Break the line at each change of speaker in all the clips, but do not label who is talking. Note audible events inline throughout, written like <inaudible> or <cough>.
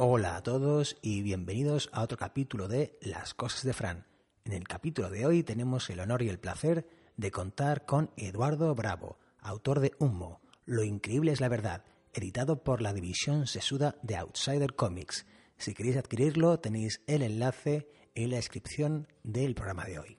Hola a todos y bienvenidos a otro capítulo de Las Cosas de Fran. En el capítulo de hoy tenemos el honor y el placer de contar con Eduardo Bravo, autor de Humo, Lo Increíble es la Verdad, editado por la división sesuda de Outsider Comics. Si queréis adquirirlo tenéis el enlace en la descripción del programa de hoy.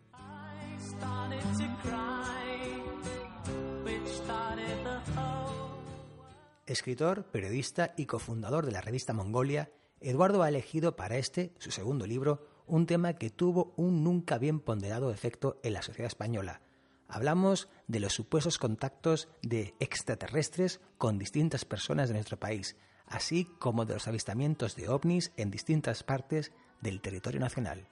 Escritor, periodista y cofundador de la revista Mongolia, Eduardo ha elegido para este, su segundo libro, un tema que tuvo un nunca bien ponderado efecto en la sociedad española. Hablamos de los supuestos contactos de extraterrestres con distintas personas de nuestro país, así como de los avistamientos de ovnis en distintas partes del territorio nacional.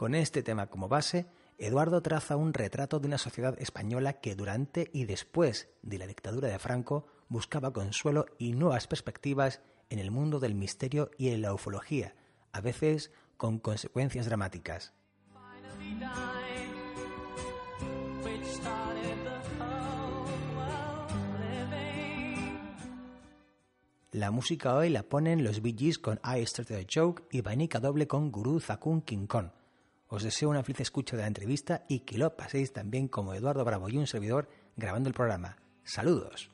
Con este tema como base, Eduardo traza un retrato de una sociedad española que durante y después de la dictadura de Franco buscaba consuelo y nuevas perspectivas en el mundo del misterio y en la ufología, a veces con consecuencias dramáticas. La música hoy la ponen los Bee Gees con I Started a Joke y Vanica Doble con Guru Zakun King Kong. Os deseo una feliz escucha de la entrevista y que lo paséis también como Eduardo Bravo y un servidor grabando el programa. Saludos.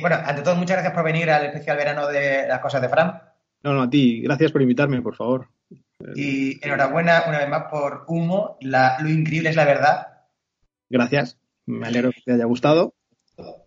Bueno, ante todo, muchas gracias por venir al especial verano de las cosas de Fran.
No, no, a ti. Gracias por invitarme, por favor.
Y enhorabuena una vez más por Humo. lo increíble es la verdad.
Gracias. Me alegro que te haya gustado.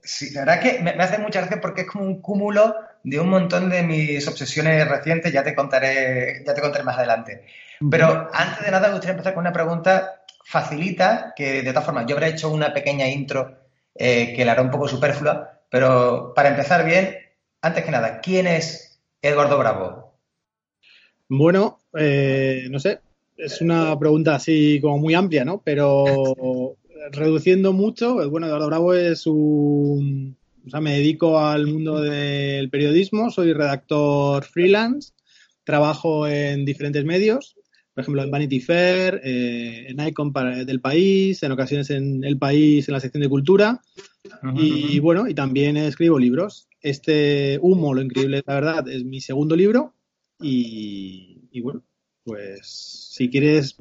Sí, la verdad que me, hace mucha gracia porque es como un cúmulo de un montón de mis obsesiones recientes. Ya te contaré, ya te contaré más adelante. Pero antes de nada, me gustaría empezar con una pregunta facilita, que de todas formas yo habré hecho una pequeña intro eh, que la hará un poco superflua, pero para empezar bien, antes que nada, ¿quién es Eduardo Bravo?
Bueno, eh, no sé, es una pregunta así como muy amplia, ¿no? Pero <laughs> reduciendo mucho, bueno, Eduardo Bravo es un... O sea, me dedico al mundo del periodismo, soy redactor freelance, trabajo en diferentes medios, por ejemplo, en Vanity Fair, eh, en Icon del País, en ocasiones en El País, en la sección de cultura, y bueno, y también escribo libros. Este Humo, lo increíble, la verdad, es mi segundo libro. Y, bueno, pues si quieres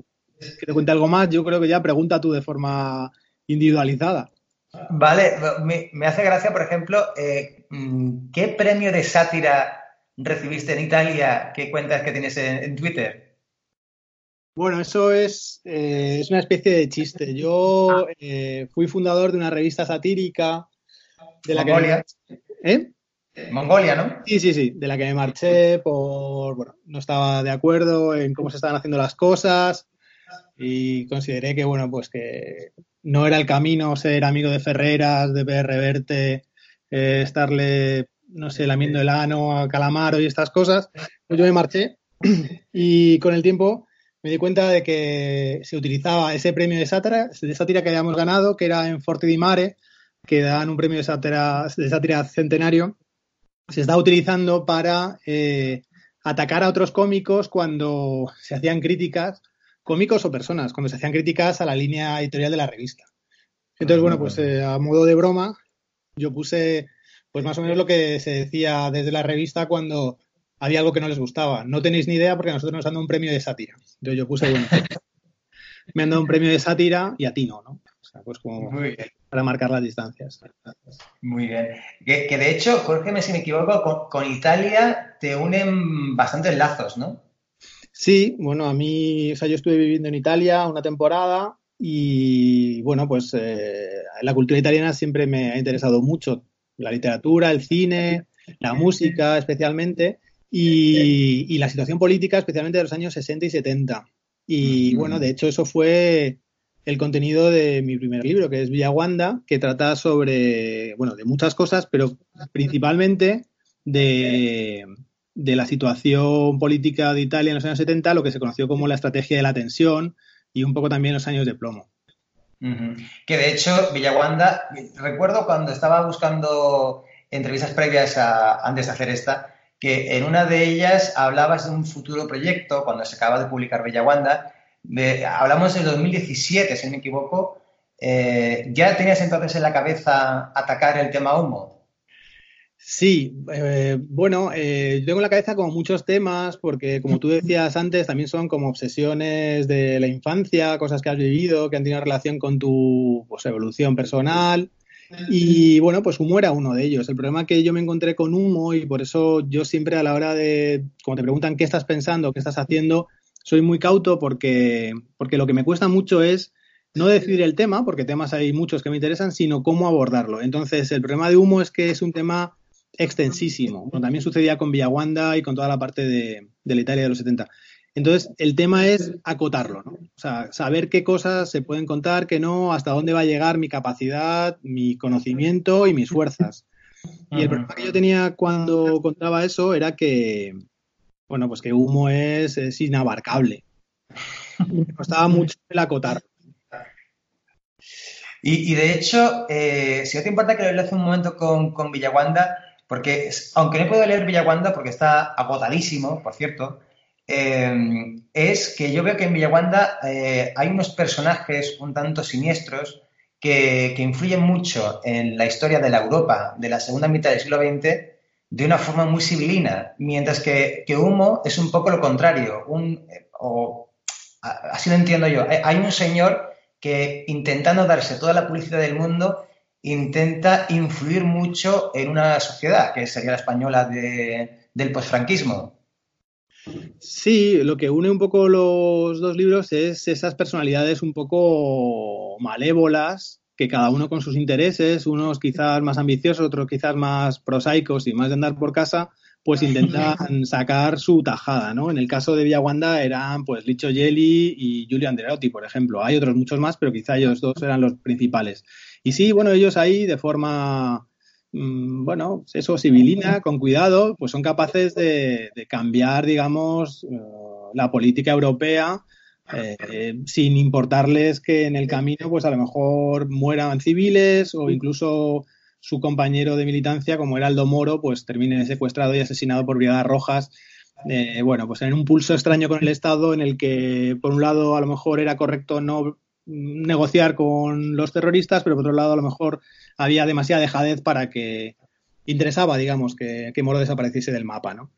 que te cuente algo más, yo creo que ya pregunta tú de forma individualizada.
Vale, me, hace gracia, por ejemplo, eh, mm, ¿qué premio de sátira recibiste en Italia ¿Qué cuentas que tienes en, Twitter?
Bueno, eso es, eh, es, una especie de chiste. Yo eh, fui fundador de una revista satírica
de la Mongolia. ¿Eh? Mongolia, ¿no?
Sí, sí, sí, de la que me marché por, bueno, no estaba de acuerdo en cómo se estaban haciendo las cosas y consideré que, bueno, pues que no era el camino ser amigo de Ferreras, de PR Verte, eh, estarle, no sé, lamiendo el ano a Calamaro y estas cosas. Pues yo me marché y con el tiempo me di cuenta de que se utilizaba ese premio de sátira, de sátira que habíamos ganado, que era en Forte di Mare, que dan un premio de sátira, de sátira centenario, se está utilizando para eh, atacar a otros cómicos cuando se hacían críticas, cómicos o personas, cuando se hacían críticas a la línea editorial de la revista. Entonces, bueno, pues eh, a modo de broma, yo puse pues más o menos lo que se decía desde la revista cuando había algo que no les gustaba. No tenéis ni idea porque nosotros nos han dado un premio de sátira. Entonces yo puse, bueno, <laughs> me han dado un premio de sátira y a ti no, ¿no? O sea, pues como para marcar las distancias.
Muy bien. Que, de hecho, corrígeme si me equivoco, con, Italia te unen bastantes lazos, ¿no?
Sí, bueno, a mí, o sea, yo estuve viviendo en Italia una temporada y, bueno, pues eh, la cultura italiana siempre me ha interesado mucho. La literatura, el cine, la música especialmente y, y la situación política especialmente de los años 60 y 70. Y bueno, de hecho eso fue el contenido de mi primer libro, que es Villaguanda, que trata sobre, bueno, de muchas cosas, pero principalmente de, la situación política de Italia en los años 70, lo que se conoció como la estrategia de la tensión y un poco también los años de plomo.
Que de hecho, Villaguanda, recuerdo cuando estaba buscando entrevistas previas antes de hacer esta, que en una de ellas hablabas de un futuro proyecto, cuando se acaba de publicar Villaguanda, hablamos del 2017, si no me equivoco, eh, ¿ya tenías entonces en la cabeza atacar el tema humo?
Sí, eh, bueno, eh, tengo en la cabeza como muchos temas, porque como tú decías antes, también son como obsesiones de la infancia, cosas que has vivido, que han tenido relación con tu pues, evolución personal. Y bueno, pues humo era uno de ellos. El problema que yo me encontré con humo y por eso yo siempre a la hora de, cuando te preguntan qué estás pensando, qué estás haciendo, soy muy cauto porque, porque lo que me cuesta mucho es no decidir el tema, porque temas hay muchos que me interesan, sino cómo abordarlo. Entonces, el problema de humo es que es un tema extensísimo. también sucedía con Villaguanda y con toda la parte de, la Italia de los 70. Entonces, el tema es acotarlo, ¿no? O sea, saber qué cosas se pueden contar, qué no, hasta dónde va a llegar mi capacidad, mi conocimiento y mis fuerzas. Y el problema que yo tenía cuando contaba eso era que, bueno, pues que humo es, inabarcable. Me costaba mucho el acotar.
Y, de hecho, eh, si no te importa que lo hace un momento con, con Villaguanda, porque aunque no puedo leer Villaguanda porque está agotadísimo, por cierto, eh, es que yo veo que en Villaguanda eh, hay unos personajes un tanto siniestros que, que, influyen mucho en la historia de la Europa de la segunda mitad del siglo XX de una forma muy civilina, mientras que, Humo es un poco lo contrario. Un, o, así lo entiendo yo. Hay un señor que intentando darse toda la publicidad del mundo, intenta influir mucho en una sociedad, que sería la española del posfranquismo.
Sí, lo que une un poco los dos libros es esas personalidades un poco malévolas que cada uno con sus intereses, unos quizás más ambiciosos, otros quizás más prosaicos y más de andar por casa, pues intentan sacar su tajada, ¿no? En el caso de Villaguanda eran pues Licho Gelli y Giulio Andreotti, por ejemplo. Hay otros muchos más, pero quizá ellos dos eran los principales. Y sí, bueno, ellos ahí de forma, bueno, eso, civilina, con cuidado, pues son capaces de, cambiar, digamos, eh, la política europea eh, sin importarles que en el camino, pues a lo mejor mueran civiles o incluso su compañero de militancia, como era Aldo Moro, pues termine secuestrado y asesinado por Brigadas Rojas. Eh, bueno, pues en un pulso extraño con el Estado en el que, por un lado, a lo mejor era correcto no negociar con los terroristas, pero por otro lado, a lo mejor había demasiada dejadez para que interesaba, digamos, que, que Moro desapareciese del mapa, ¿no?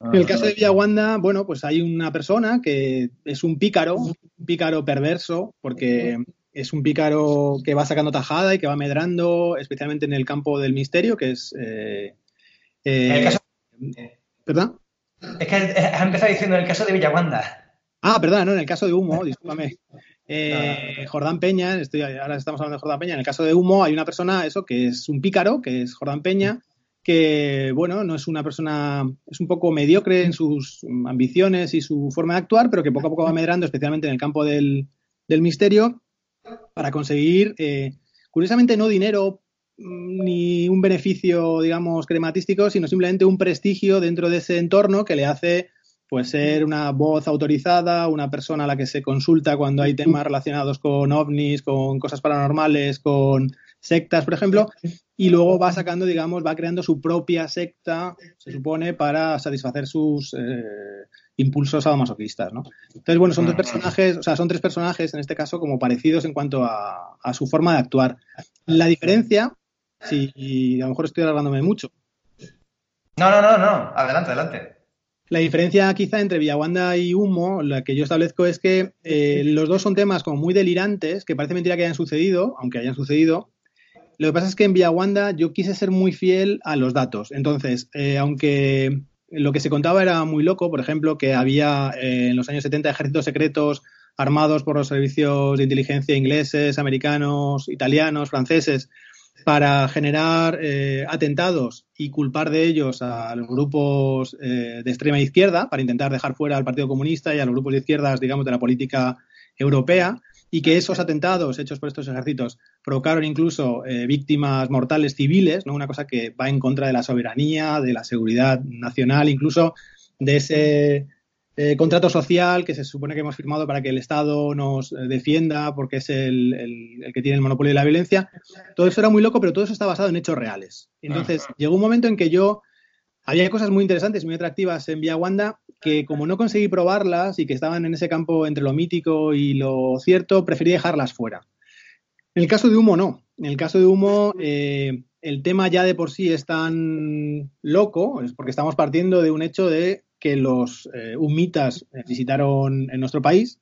En el caso de Villaguanda, bueno, pues hay una persona que es un pícaro, un pícaro perverso, porque es un pícaro que va sacando tajada y que va medrando, especialmente en el campo del misterio, que es... Eh,
eh,
¿Perdón?
Es que has empezado diciendo en el caso de Villaguanda.
Ah, perdón, no, en el caso de Humo, discúlpame. Eh, Jordán Peña, estoy, ahora estamos hablando de Jordán Peña, en el caso de Humo hay una persona, eso, que es un pícaro, que es Jordán Peña, que, bueno, no es una persona, es un poco mediocre en sus ambiciones y su forma de actuar, pero que poco a poco va medrando, especialmente en el campo del, misterio, para conseguir, eh, curiosamente, no dinero mm, ni un beneficio, digamos, crematístico, sino simplemente un prestigio dentro de ese entorno que le hace pues ser una voz autorizada, una persona a la que se consulta cuando hay temas relacionados con ovnis, con cosas paranormales, con sectas, por ejemplo, y luego va sacando, digamos, va creando su propia secta, se supone, para satisfacer sus eh, impulsos sadomasoquistas, ¿no? Entonces, bueno, son dos personajes, o sea, son tres personajes, en este caso, como parecidos en cuanto a, su forma de actuar. La diferencia, si a lo mejor estoy hablándome mucho.
No, no, no, no, adelante, adelante.
La diferencia quizá entre Villaguanda y Humo, la que yo establezco es que eh, los dos son temas como muy delirantes, que parece mentira que hayan sucedido, aunque hayan sucedido. Lo que pasa es que en Villaguanda yo quise ser muy fiel a los datos. Entonces, eh, aunque lo que se contaba era muy loco, por ejemplo, que había eh, en los años 70 ejércitos secretos armados por los servicios de inteligencia ingleses, americanos, italianos, franceses, para generar eh, atentados y culpar de ellos a los grupos eh, de extrema izquierda, para intentar dejar fuera al Partido Comunista y a los grupos de izquierdas, digamos, de la política europea, y que esos atentados hechos por estos ejércitos provocaron incluso eh, víctimas mortales civiles, ¿no? una cosa que va en contra de la soberanía, de la seguridad nacional, incluso de ese eh, contrato social que se supone que hemos firmado para que el Estado nos eh, defienda porque es el, el, que tiene el monopolio de la violencia. Todo eso era muy loco, pero todo eso está basado en hechos reales. Entonces, llegó un momento en que yo había cosas muy interesantes, muy atractivas en Vía que como no conseguí probarlas y que estaban en ese campo entre lo mítico y lo cierto, preferí dejarlas fuera. En el caso de Humo, no. En el caso de Humo, eh, el tema ya de por sí es tan loco, es porque estamos partiendo de un hecho de que los eh, humitas visitaron en nuestro país,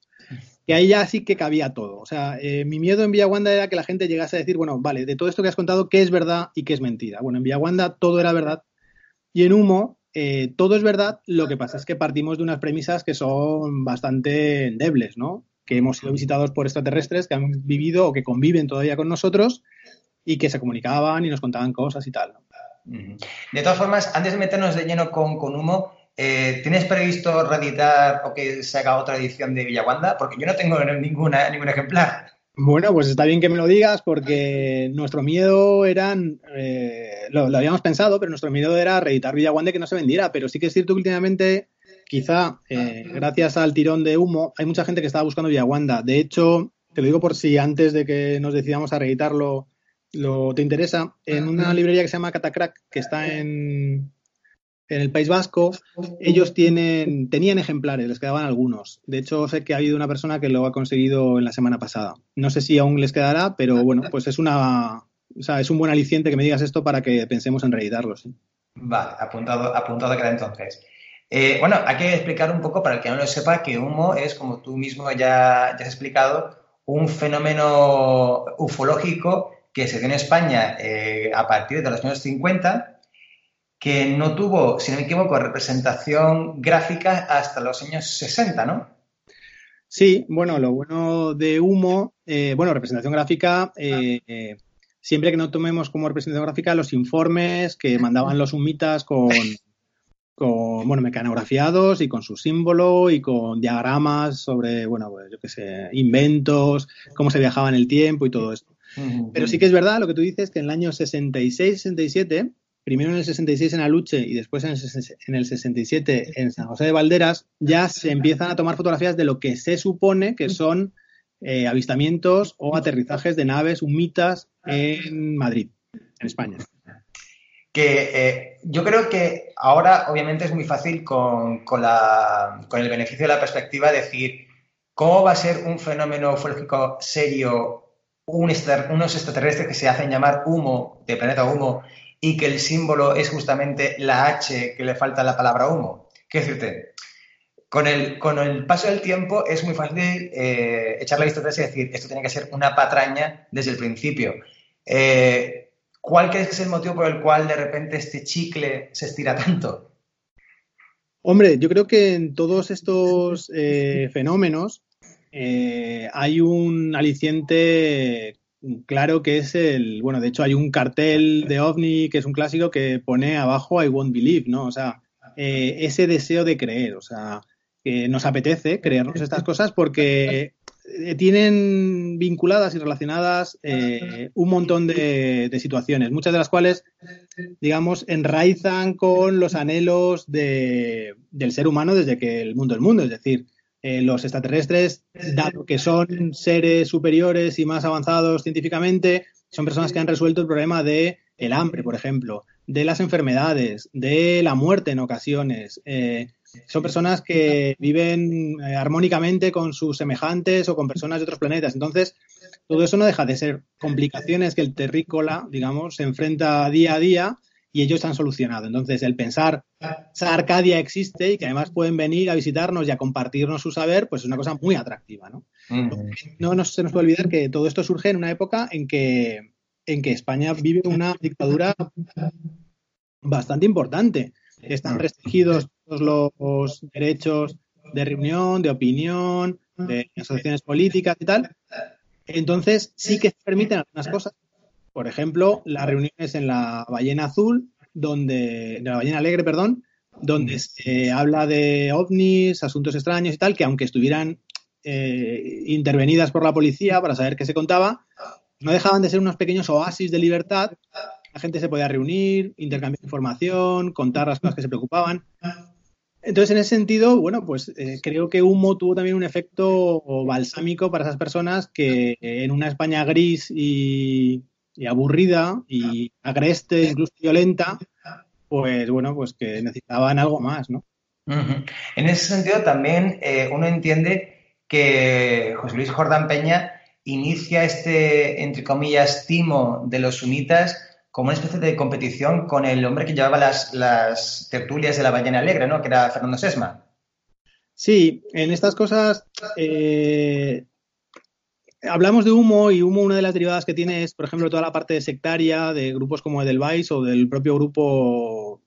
que ahí ya sí que cabía todo. O sea, eh, mi miedo en Villaguanda era que la gente llegase a decir, bueno, vale, de todo esto que has contado, ¿qué es verdad y qué es mentira? Bueno, en Villaguanda todo era verdad y en Humo eh, todo es verdad, lo que pasa es que partimos de unas premisas que son bastante endebles, ¿no? Que hemos sido visitados por extraterrestres que han vivido o que conviven todavía con nosotros y que se comunicaban y nos contaban cosas y tal.
De todas formas, antes de meternos de lleno con, con Humo, eh, ¿Tienes previsto reeditar o que se haga otra edición de Villaguanda? Porque yo no tengo ninguna, ningún ejemplar.
Bueno, pues está bien que me lo digas porque nuestro miedo eran, eh, lo, habíamos pensado, pero nuestro miedo era reeditar Villaguanda y que no se vendiera. Pero sí que es cierto que últimamente, quizá eh, gracias al tirón de humo, hay mucha gente que estaba buscando Villaguanda. De hecho, te lo digo por si antes de que nos decidamos a reeditarlo lo te interesa, en una librería que se llama Catacrack, que está en, en el País Vasco, ellos tienen, tenían ejemplares, les quedaban algunos. De hecho, sé que ha habido una persona que lo ha conseguido en la semana pasada. No sé si aún les quedará, pero bueno, pues es una, o sea, es un buen aliciente que me digas esto para que pensemos en reeditarlos.
Vale, apuntado, apuntado queda entonces. Eh, bueno, hay que explicar un poco, para el que no lo sepa, que humo es, como tú mismo ya, ya has explicado, un fenómeno ufológico que se dio en España eh, a partir de los años 50 que no tuvo, si no me equivoco, representación gráfica hasta los años 60, ¿no?
Sí, bueno, lo bueno de Humo, eh, bueno, representación gráfica, eh, eh, siempre que no tomemos como representación gráfica los informes que mandaban los humitas con, con bueno, mecanografiados y con su símbolo y con diagramas sobre, bueno, pues yo qué sé, inventos, cómo se viajaba en el tiempo y todo esto. Pero sí que es verdad lo que tú dices, que en el año 66-67 primero en el 66 en Aluche y después en el, 67 en San José de Valderas, ya se empiezan a tomar fotografías de lo que se supone que son eh, avistamientos o aterrizajes de naves humitas en Madrid, en España.
Que eh, yo creo que ahora obviamente es muy fácil con, con, el beneficio de la perspectiva decir cómo va a ser un fenómeno ufológico serio unos extraterrestres que se hacen llamar humo, de planeta humo, y que el símbolo es justamente la H que le falta a la palabra humo. ¿Qué decirte? Con el, con el paso del tiempo es muy fácil eh, echar la vista atrás y decir, esto tiene que ser una patraña desde el principio. Eh, ¿Cuál que es el motivo por el cual de repente este chicle se estira tanto?
Hombre, yo creo que en todos estos eh, fenómenos hay un aliciente claro que es el, bueno, de hecho hay un cartel de OVNI que es un clásico que pone abajo I won't believe, ¿no? O sea, eh, ese deseo de creer, o sea, que nos apetece creernos estas cosas porque eh, tienen vinculadas y relacionadas eh, un montón de, de, situaciones, muchas de las cuales, digamos, enraizan con los anhelos de, del ser humano desde que el mundo es mundo, es decir, eh, los extraterrestres, dado que son seres superiores y más avanzados científicamente, son personas que han resuelto el problema de el hambre, por ejemplo, de las enfermedades, de la muerte en ocasiones. Eh, son personas que viven eh, armónicamente con sus semejantes o con personas de otros planetas. Entonces, todo eso no deja de ser complicaciones que el terrícola, digamos, se enfrenta día a día y ellos han solucionado. Entonces, el pensar, esa Arcadia existe y que además pueden venir a visitarnos y a compartirnos su saber, pues es una cosa muy atractiva, ¿no? No se nos puede olvidar que todo esto surge en una época en que, en que España vive una dictadura bastante importante. Están restringidos todos los derechos de reunión, de opinión, de asociaciones políticas y tal. Entonces, sí que se permiten algunas cosas. Por ejemplo, las reuniones en la ballena azul, donde, de la ballena alegre, perdón, donde se habla de ovnis, asuntos extraños y tal, que aunque estuvieran eh, intervenidas por la policía para saber qué se contaba, no dejaban de ser unos pequeños oasis de libertad. La gente se podía reunir, intercambiar información, contar las cosas que se preocupaban. Entonces, en ese sentido, bueno, pues eh, creo que Humo tuvo también un efecto balsámico para esas personas que en una España gris y, aburrida y agreste, incluso violenta, pues bueno, pues que necesitaban algo más, ¿no?
En ese sentido, también eh, uno entiende que José Luis Jordán Peña inicia este, entre comillas, timo de los sunitas como una especie de competición con el hombre que llevaba las, tertulias de la ballena alegre, ¿no? Que era Fernando Sesma.
Sí, en estas cosas eh, hablamos de humo y humo una de las derivadas que tiene es, por ejemplo, toda la parte sectaria de grupos como Edelweiss o del propio grupo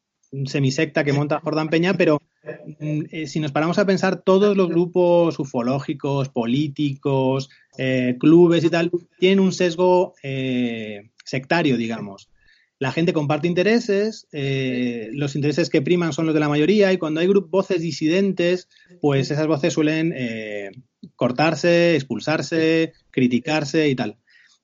semisecta que monta Jordán Peña, pero mm, eh, si nos paramos a pensar, todos los grupos ufológicos, políticos, eh, clubes y tal, tienen un sesgo sectario, digamos. La gente comparte intereses, eh, los intereses que priman son los de la mayoría y cuando hay voces disidentes, pues esas voces suelen eh, cortarse, expulsarse, criticarse y tal.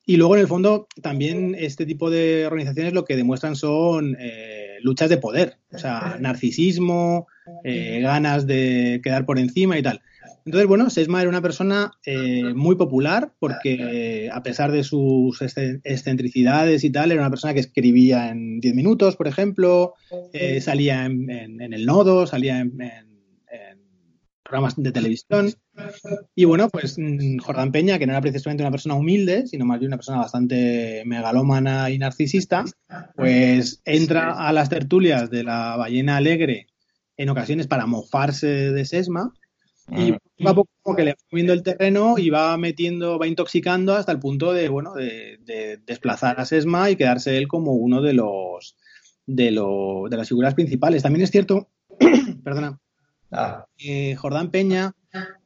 Y luego, en el fondo, también este tipo de organizaciones lo que demuestran son eh, luchas de poder, o sea, narcisismo, ganas de quedar por encima y tal. Entonces, bueno, Sesma era una persona eh, muy popular porque a pesar de sus excentricidades y tal, era una persona que escribía en 10 minutos, por ejemplo, eh, salía en, el nodo, salía en, programas de televisión. Y bueno, pues mm, Jordán Peña, que no era precisamente una persona humilde, sino más bien una persona bastante megalómana y narcisista, pues entra a las tertulias de la ballena alegre en ocasiones para mofarse de Sesma y poco a poco como que le va moviendo el terreno y va metiendo, va intoxicando hasta el punto de, bueno, de, desplazar a Sesma y quedarse él como uno de los de, de las figuras principales. También es cierto, <clears throat> perdona, ah. que Jordán Peña,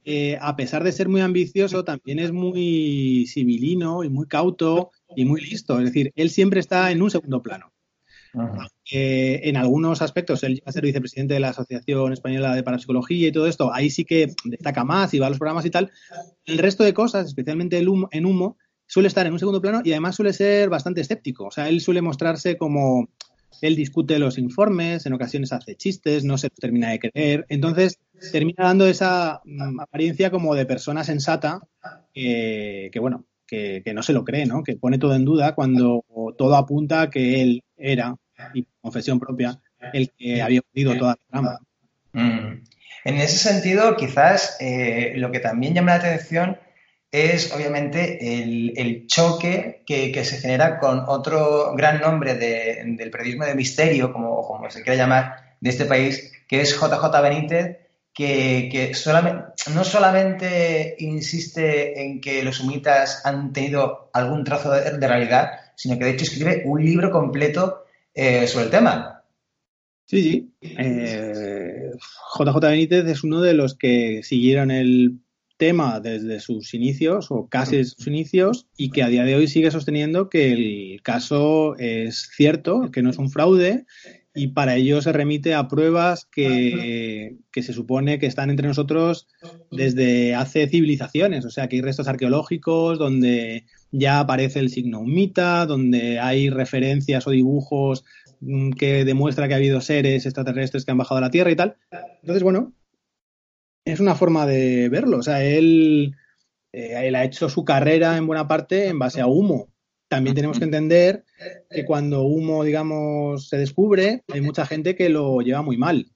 eh, a pesar de ser muy ambicioso, también es muy civilino y muy cauto y muy listo. Es decir, él siempre está en un segundo plano. en algunos aspectos, él llega a ser vicepresidente de la Asociación Española de Parapsicología y todo esto, ahí sí que destaca más y va a los programas y tal. El resto de cosas, especialmente el humo, en humo, suele estar en un segundo plano y además suele ser bastante escéptico. O sea, él suele mostrarse como él discute los informes, en ocasiones hace chistes, no se termina de creer. Entonces, termina dando esa mm, apariencia como de persona sensata que, bueno, que, no se lo cree, ¿no? Que pone todo en duda cuando todo apunta a que él era, y confesión propia, el que había hundido toda la trama.
Mm. En ese sentido, quizás eh, lo que también llama la atención es obviamente el, choque que, se genera con otro gran nombre del periodismo de misterio, como, como se quiera llamar, de este país, que es JJ Benítez, que, solamente, no solamente insiste en que los humitas han tenido algún trozo de, realidad, sino que de hecho escribe un libro completo eh, sobre el tema.
Sí, sí. JJ eh, Benítez es uno de los que siguieron el tema desde sus inicios o casi sus inicios y que a día de hoy sigue sosteniendo que el caso es cierto, que no es un fraude y para ello se remite a pruebas que, se supone que están entre nosotros desde hace civilizaciones. O sea, que hay restos arqueológicos donde ya aparece el signo humita, donde hay referencias o dibujos mm, que demuestra que ha habido seres extraterrestres que han bajado a la Tierra y tal. Entonces, bueno, es una forma de verlo. O sea, él, eh, él ha hecho su carrera en buena parte en base a humo también tenemos que entender que cuando humo, digamos, se descubre, hay mucha gente que lo lleva muy mal.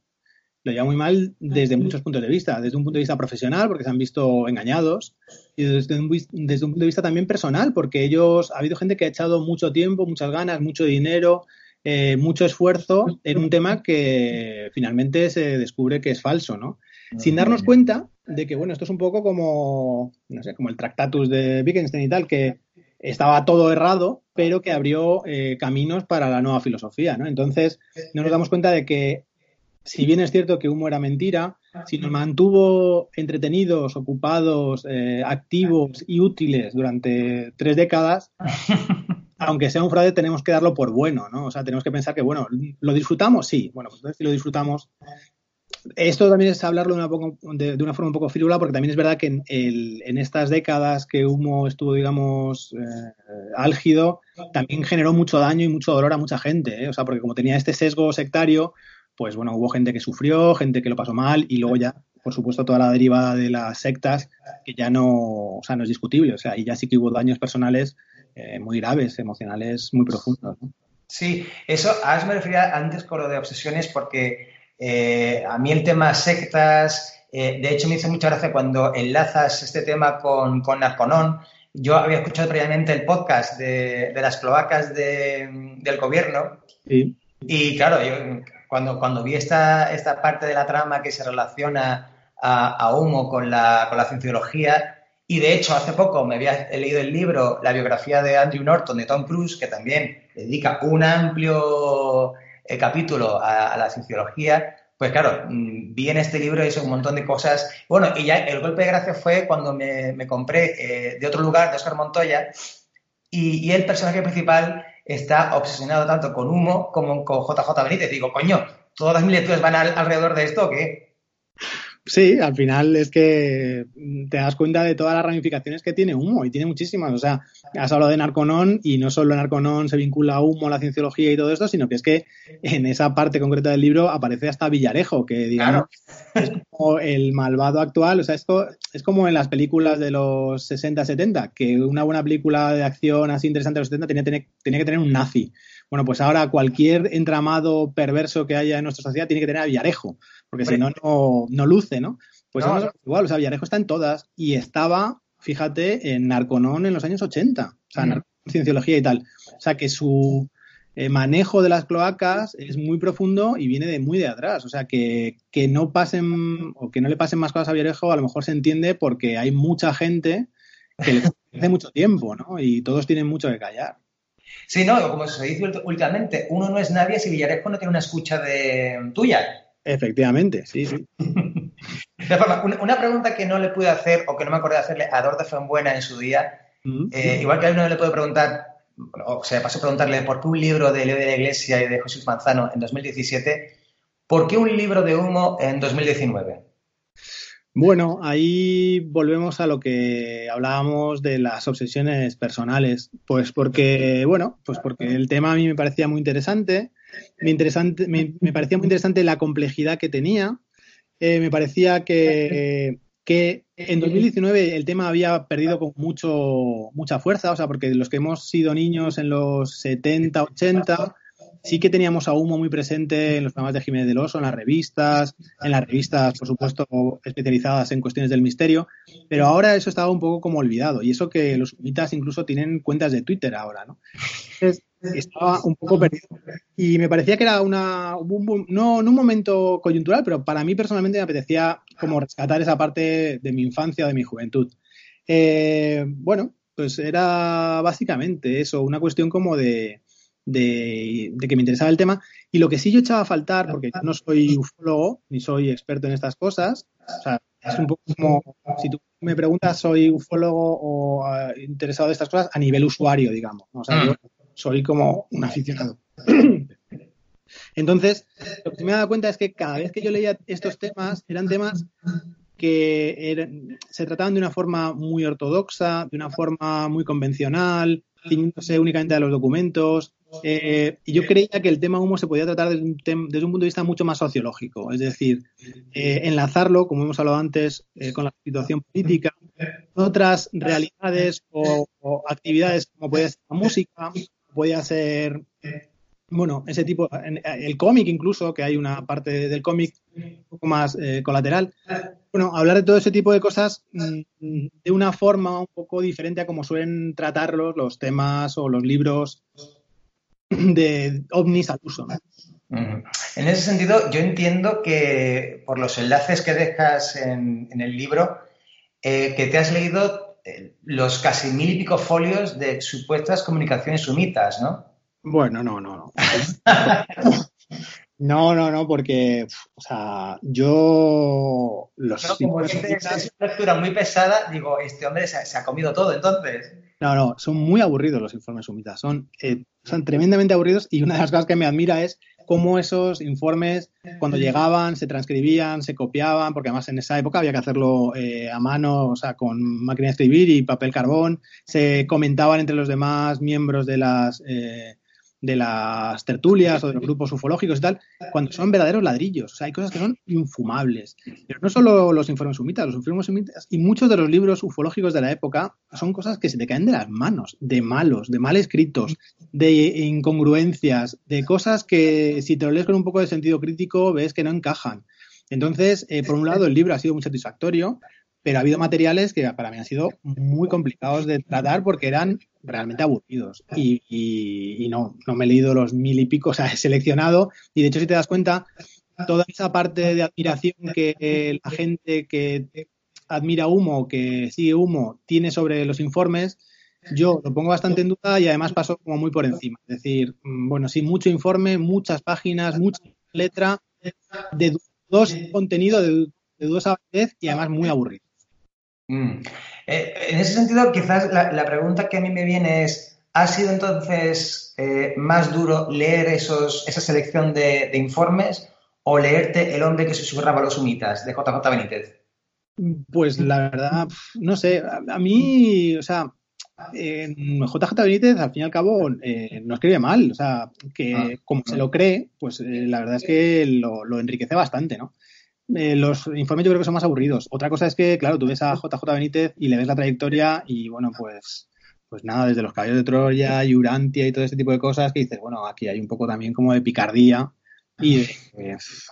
Lo lleva muy mal desde muchos puntos de vista. Desde un punto de vista profesional, porque se han visto engañados, y desde un, punto de vista también personal, porque ellos, ha habido gente que ha echado mucho tiempo, muchas ganas, mucho dinero eh, mucho esfuerzo en un tema que finalmente se descubre que es falso, ¿no? Sin darnos cuenta de que, bueno, esto es un poco como, no sé, como el Tractatus de Wittgenstein y tal, que estaba todo errado, pero que abrió eh, caminos para la nueva filosofía, ¿no? Entonces, no nos damos cuenta de que, si bien es cierto que humo era mentira, si nos mantuvo entretenidos, ocupados, eh, activos y útiles durante tres décadas, <laughs> aunque sea un fraude, tenemos que darlo por bueno, ¿no? O sea, tenemos que pensar que, bueno, ¿lo disfrutamos? Sí. Bueno, pues si lo disfrutamos, esto también es hablarlo de una, de, una forma un poco frívola, porque también es verdad que en, en estas décadas que Humo estuvo, digamos, eh, álgido, también generó mucho daño y mucho dolor a mucha gente. ¿eh? O sea, porque como tenía este sesgo sectario, pues bueno, hubo gente que sufrió, gente que lo pasó mal y luego ya, por supuesto, toda la derivada de las sectas, que ya no, o sea, no es discutible. O sea, y ya sí que hubo daños personales eh, muy graves, emocionales muy profundos.
Sí, eso, a me refería antes con lo de obsesiones porque eh, a mí el tema sectas, eh, de hecho me hizo mucha gracia cuando enlazas este tema con, con Narconon. Yo había escuchado previamente el podcast de, las cloacas del gobierno y claro, yo cuando, cuando vi esta, esta parte de la trama que se relaciona a, Humo con la, con la cienciología, y de hecho, hace poco me había leído el libro, la biografía de Andrew Norton de Tom Cruise, que también dedica un amplio el capítulo a, la sociología, pues claro, mm, vi en este libro eso un montón de cosas. Bueno, y ya el golpe de gracia fue cuando me, compré eh, de otro lugar, de Oscar Montoya, y, el personaje principal está obsesionado tanto con Humo como con JJ Benítez. Digo, coño, ¿todas mis lecturas van alrededor de esto o qué?
Sí, al final es que te das cuenta de todas las ramificaciones que tiene Humo y tiene muchísimas. O sea, has hablado de Narconon y no solo Narconon se vincula a Humo, a la cienciología y todo esto, sino que es que en esa parte concreta del libro aparece hasta Villarejo, que digamos es como el malvado actual. O sea, esto es como en las películas de los 60-70, que una buena película de acción así interesante de los 70 tenía, tenía, tenía que tener un nazi. Bueno, pues ahora cualquier entramado perverso que haya en nuestra sociedad tiene que tener a Villarejo porque si no, no luce, ¿no? Pues igual, o sea, Villarejo está en todas y estaba, fíjate, en Narconón en los años 80, o sea, cienciología y tal. O sea, que su eh, manejo de las cloacas es muy profundo y viene de muy de atrás. O sea, que, que no pasen o que no le pasen más cosas a Villarejo a lo mejor se entiende porque hay mucha gente que le <laughs> hace mucho tiempo, ¿no? Y todos tienen mucho que callar.
Sí, no, como se dice últimamente, uno no es nadie si Villarejo no tiene una escucha de tuya.
Efectivamente, sí, sí. <laughs>
De forma, una pregunta que no le pude hacer o que no me acordé de hacerle a Dor de Fuenbuena en su día, eh, igual que a uno le puedo preguntar, o se me pasó a preguntarle por qué un libro de Leo de la Iglesia y de José Manzano en 2017, ¿por qué un libro de humo en 2019?
Bueno, ahí volvemos a lo que hablábamos de las obsesiones personales. Pues porque, bueno, pues porque el tema a mí me parecía muy interesante me, interesante, me, parecía muy interesante la complejidad que tenía. Eh, me parecía que, que en 2019 el tema había perdido con mucho, mucha fuerza, o sea, porque los que hemos sido niños en los 70, 80, sí que teníamos a Humo muy presente en los programas de Jiménez del Oso, en las revistas, en las revistas, por supuesto, especializadas en cuestiones del misterio, pero ahora eso estaba un poco como olvidado, y eso que los humitas incluso tienen cuentas de Twitter ahora, ¿no? Estaba un poco perdido. Y me parecía que era una, no, un momento coyuntural, pero para mí personalmente me apetecía como rescatar esa parte de mi infancia o de mi juventud. Eh, bueno, pues era básicamente eso, una cuestión como de, de, que me interesaba el tema. Y lo que sí yo echaba a faltar, porque yo no soy ufólogo ni soy experto en estas cosas, o sea, es un poco como si tú me preguntas, soy ufólogo o ah, interesado en estas cosas a nivel usuario, digamos. O sea, yo soy como un aficionado. Entonces, lo que me he dado cuenta es que cada vez que yo leía estos temas, eran temas que se trataban de una forma muy ortodoxa, de una forma muy convencional, ciñéndose únicamente a los documentos. Eh, y yo creía que el tema humo se podía tratar desde un, punto de vista mucho más sociológico, es decir, eh, enlazarlo, como hemos hablado antes, eh, con la situación política, otras realidades o, o actividades como puede ser la música, puede ser, bueno, ese tipo, el cómic incluso, que hay una parte del cómic un poco más eh, colateral. Bueno, hablar de todo ese tipo de cosas mm, de una forma un poco diferente a como suelen tratarlos los temas o los libros de ovnis al uso.
En ese sentido, yo entiendo que por los enlaces que dejas en, el libro, eh, que te has leído eh, los casi mil y pico folios de supuestas comunicaciones sumitas, ¿no?
Bueno, no, no, no. <laughs> No, no, no, porque, o sea, yo
los... No, como es una lectura muy pesada, digo, este hombre se, ha comido todo, entonces.
No, no, son muy aburridos los informes sumitas, son, eh, son tremendamente aburridos y una de las cosas que me admira es cómo esos informes, cuando llegaban, se transcribían, se copiaban, porque además en esa época había que hacerlo eh, a mano, o sea, con máquina de escribir y papel carbón, se comentaban entre los demás miembros de las... Eh, de las tertulias o de los grupos ufológicos y tal, cuando son verdaderos ladrillos. O sea, hay cosas que son infumables. Pero no solo los informes sumitas, los informes sumitas y muchos de los libros ufológicos de la época son cosas que se te caen de las manos, de malos, de mal escritos, de incongruencias, de cosas que si te lo lees con un poco de sentido crítico ves que no encajan. Entonces, eh, por un lado, el libro ha sido muy satisfactorio, pero ha habido materiales que para mí han sido muy complicados de tratar porque eran realmente aburridos. Y, no, no me he leído los mil y pico, o sea, he seleccionado. Y de hecho, si te das cuenta, toda esa parte de admiración que la gente que admira humo, que sigue humo, tiene sobre los informes, yo lo pongo bastante en duda y además paso como muy por encima. Es decir, mm, bueno, sí, mucho informe, muchas páginas, mucha letra, de dos contenido, de, de dudosa vez y además muy aburrido.
Mm. Eh, en ese sentido, quizás la, pregunta que a mí me viene es, ¿ha sido entonces eh, más duro leer esos, esa selección de, informes o leerte El hombre que susurraba los humitas de JJ Benítez?
Pues la verdad, no sé, a, mí, o sea, JJ Benítez al fin y al cabo eh, no escribe mal, o sea, que ah. como se lo cree, pues la verdad es que lo, lo enriquece bastante, ¿no? Eh, los informes yo creo que son más aburridos. Otra cosa es que, claro, tú ves a JJ Benítez y le ves la trayectoria y, bueno, pues, pues nada, desde los caballos de Troya, Urantia y todo este tipo de cosas que dices, bueno, aquí hay un poco también como de picardía y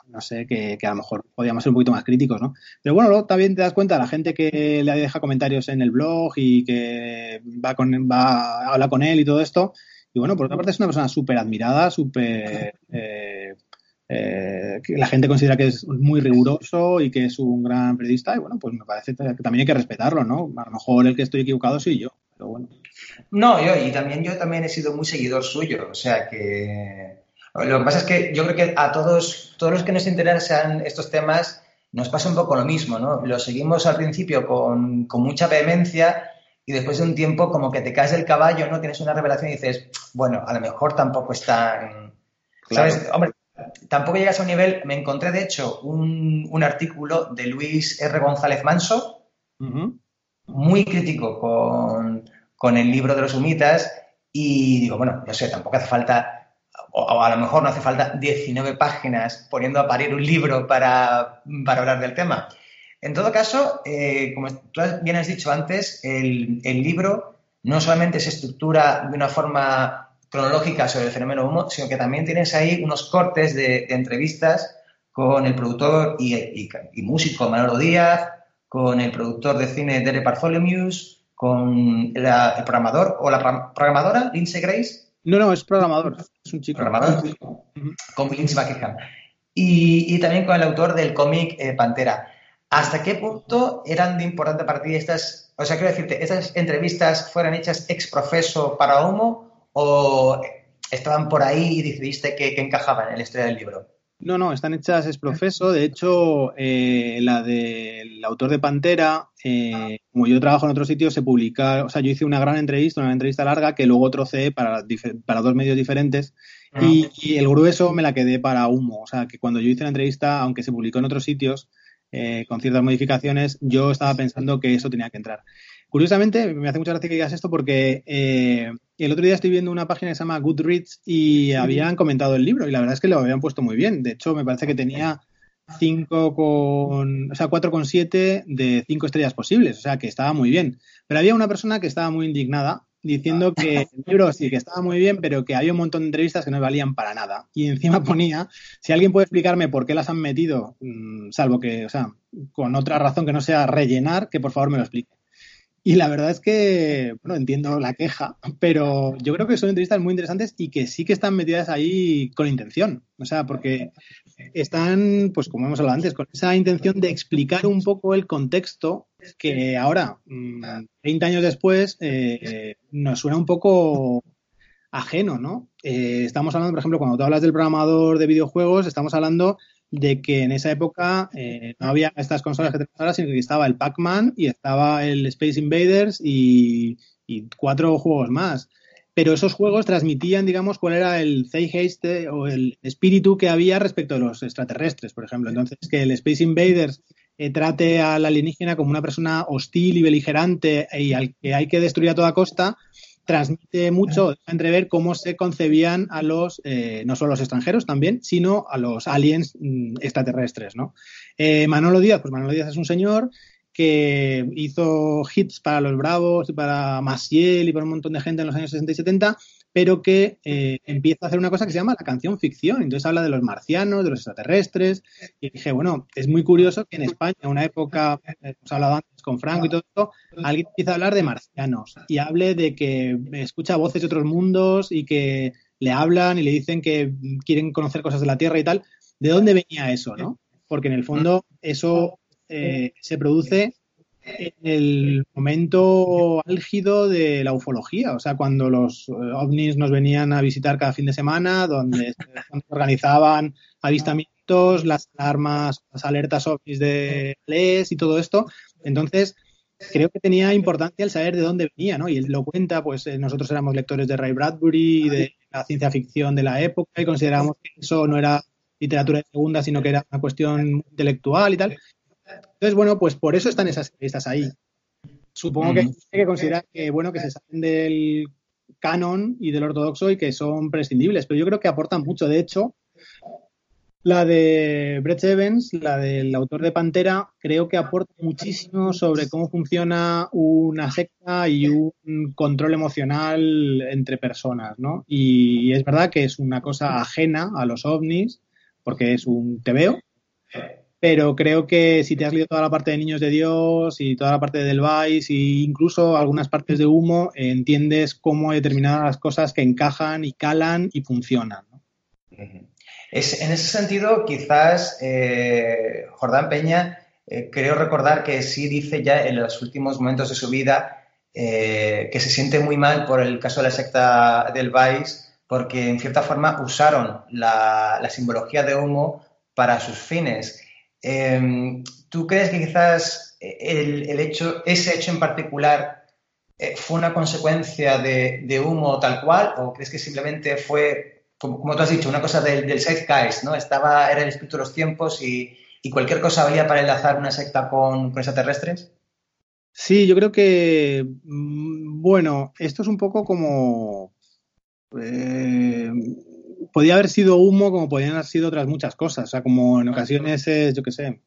no sé, que, a lo mejor podríamos ser un poquito más críticos, ¿no? Pero bueno, luego también te das cuenta la gente que le deja comentarios en el blog y que va con va a hablar con él y todo esto. Y bueno, por otra parte es una persona súper admirada, súper eh, eh, que la gente considera que es muy riguroso y que es un gran periodista y bueno, pues me parece que también hay que respetarlo, ¿no? A lo mejor el que estoy equivocado soy yo, pero bueno.
No, yo y también yo también he sido muy seguidor suyo, o sea que lo que pasa es que yo creo que a todos todos los que nos interesan estos temas nos pasa un poco lo mismo, ¿no? Lo seguimos al principio con, con mucha vehemencia y después de un tiempo como que te caes del caballo, ¿no? Tienes una revelación y dices, bueno, a lo mejor tampoco es tan... ¿Sabes? Hombre, tampoco llegas a un nivel. Me encontré, de hecho, un, artículo de Luis R. González Manso, muy crítico con, el libro de los humitas, y digo, bueno, no sé, tampoco hace falta, o, a lo mejor no hace falta 19 páginas poniendo a parir un libro para, hablar del tema. En todo caso, eh, como tú bien has dicho antes, el, el libro no solamente se estructura de una forma cronológica sobre el fenómeno humo, sino que también tienes ahí unos cortes de, entrevistas con el productor y, músico Manolo Díaz, con el productor de cine Dere Bartholomew, con el programador o la programadora Lindsay Grace.
No, no, es programador, es un chico.
Programador, con Lindsay Buckingham. Y, también con el autor del cómic eh, Pantera. ¿Hasta qué punto eran de importante para ti estas, o sea, quiero decirte, estas entrevistas fueran hechas ex profeso para Homo o estaban por ahí y decidiste que, encajaban en la historia del libro?
No, no, están hechas es profeso. De hecho, eh, la del autor de Pantera, eh, como yo trabajo en otro sitio, se publica, o sea, yo hice una gran entrevista, una entrevista larga que luego trocé para, para dos medios diferentes ah. y, el grueso me la quedé para humo. O sea, que cuando yo hice la entrevista, aunque se publicó en otros sitios, eh, con ciertas modificaciones, yo estaba pensando que eso tenía que entrar. Curiosamente, me hace mucha gracia que digas esto porque eh, el otro día estoy viendo una página que se llama Goodreads y habían comentado el libro y la verdad es que lo habían puesto muy bien. De hecho, me parece que tenía 5 con, o sea, 4,7 de 5 estrellas posibles, o sea, que estaba muy bien. Pero había una persona que estaba muy indignada diciendo que el libro sí que estaba muy bien, pero que había un montón de entrevistas que no valían para nada. Y encima ponía, si alguien puede explicarme por qué las han metido, mm, salvo que, o sea, con otra razón que no sea rellenar, que por favor me lo explique. Y la verdad es que, bueno, entiendo la queja, pero yo creo que son entrevistas muy interesantes y que sí que están metidas ahí con intención. O sea, porque están, pues como hemos hablado antes, con esa intención de explicar un poco el contexto que ahora, 30 mm, años después, eh, nos suena un poco ajeno, ¿no? Eh, estamos hablando, por ejemplo, cuando tú hablas del programador de videojuegos, estamos hablando de que en esa época eh, no había estas consolas que tenemos ahora, sino que estaba el Pac-Man y estaba el Space Invaders y, cuatro juegos más. Pero esos juegos transmitían, digamos, cuál era el Zeitgeist o el espíritu que había respecto a los extraterrestres, por ejemplo. Entonces, que el Space Invaders eh, trate al alienígena como una persona hostil y beligerante y al que hay que destruir a toda costa, transmite mucho, deja entrever cómo se concebían a los, eh, no solo los extranjeros también, sino a los aliens mm, extraterrestres, ¿no? Eh, Manolo Díaz, pues Manolo Díaz es un señor que hizo hits para los Bravos y para Maciel y para un montón de gente en los años 60 y 70 pero que eh, empieza a hacer una cosa que se llama la canción ficción. Entonces habla de los marcianos, de los extraterrestres. Y dije, bueno, es muy curioso que en España, en una época, hemos hablado antes con Franco y todo esto, alguien empieza a hablar de marcianos y hable de que escucha voces de otros mundos y que le hablan y le dicen que quieren conocer cosas de la Tierra y tal. ¿De dónde venía eso, no? Porque en el fondo eso eh, se produce en el momento álgido de la ufología, o sea, cuando los eh, ovnis nos venían a visitar cada fin de semana, donde se <laughs> organizaban avistamientos, las alarmas, las alertas ovnis de LES y todo esto. Entonces, creo que tenía importancia el saber de dónde venía, ¿no? Y él lo cuenta, pues eh, nosotros éramos lectores de Ray Bradbury y de la ciencia ficción de la época y considerábamos que eso no era literatura de segunda, sino que era una cuestión intelectual y tal. Entonces, bueno, pues por eso están esas entrevistas ahí. Supongo que hay que considerar que, bueno, que se salen del canon y del ortodoxo y que son prescindibles, pero yo creo que aportan mucho. De hecho, la de Brett Evans, la del autor de Pantera, creo que aporta muchísimo sobre cómo funciona una secta y un control emocional entre personas, ¿no? Y es verdad que es una cosa ajena a los ovnis, porque es un tebeo, pero creo que si te has leído toda la parte de Niños de Dios y toda la parte del Vice e incluso algunas partes de Humo, entiendes cómo determinadas cosas que encajan y calan y funcionan.
Es, en ese sentido, quizás eh, Jordán Peña, eh, creo recordar que sí dice ya en los últimos momentos de su vida eh, que se siente muy mal por el caso de la secta del Vice, porque en cierta forma usaron la, la simbología de Humo para sus fines. Em, ¿Tú crees que quizás el, hecho, ese hecho en particular eh, fue una consecuencia de, humo tal cual o crees que simplemente fue, como, tú has dicho, una cosa del, del zeitgeist, ¿no? Estaba, era el espíritu de los tiempos y, cualquier cosa valía para enlazar una secta con, con extraterrestres?
Sí, yo creo que, mm, bueno, esto es un poco como... Eh, podía haber sido humo como podían haber sido otras muchas cosas. O sea, como en ocasiones es, yo qué sé,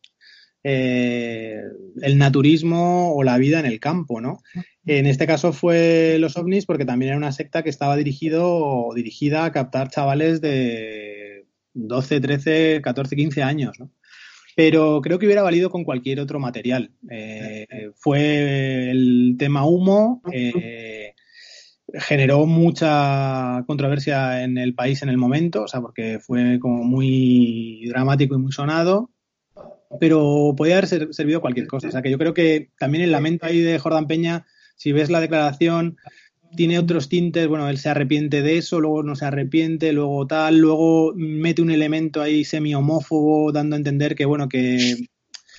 eh, el naturismo o la vida en el campo, ¿no? En este caso fue los ovnis porque también era una secta que estaba dirigido o dirigida a captar chavales de 12, 13, 14, 15 años, ¿no? Pero creo que hubiera valido con cualquier otro material. Eh, fue el tema humo, eh, generó mucha controversia en el país en el momento, o sea, porque fue como muy dramático y muy sonado, pero podía haber servido cualquier cosa. O sea, que yo creo que también el lamento ahí de Jordán Peña, si ves la declaración, tiene otros tintes, bueno, él se arrepiente de eso, luego no se arrepiente, luego tal, luego mete un elemento ahí semi-homófobo, dando a entender que, bueno, que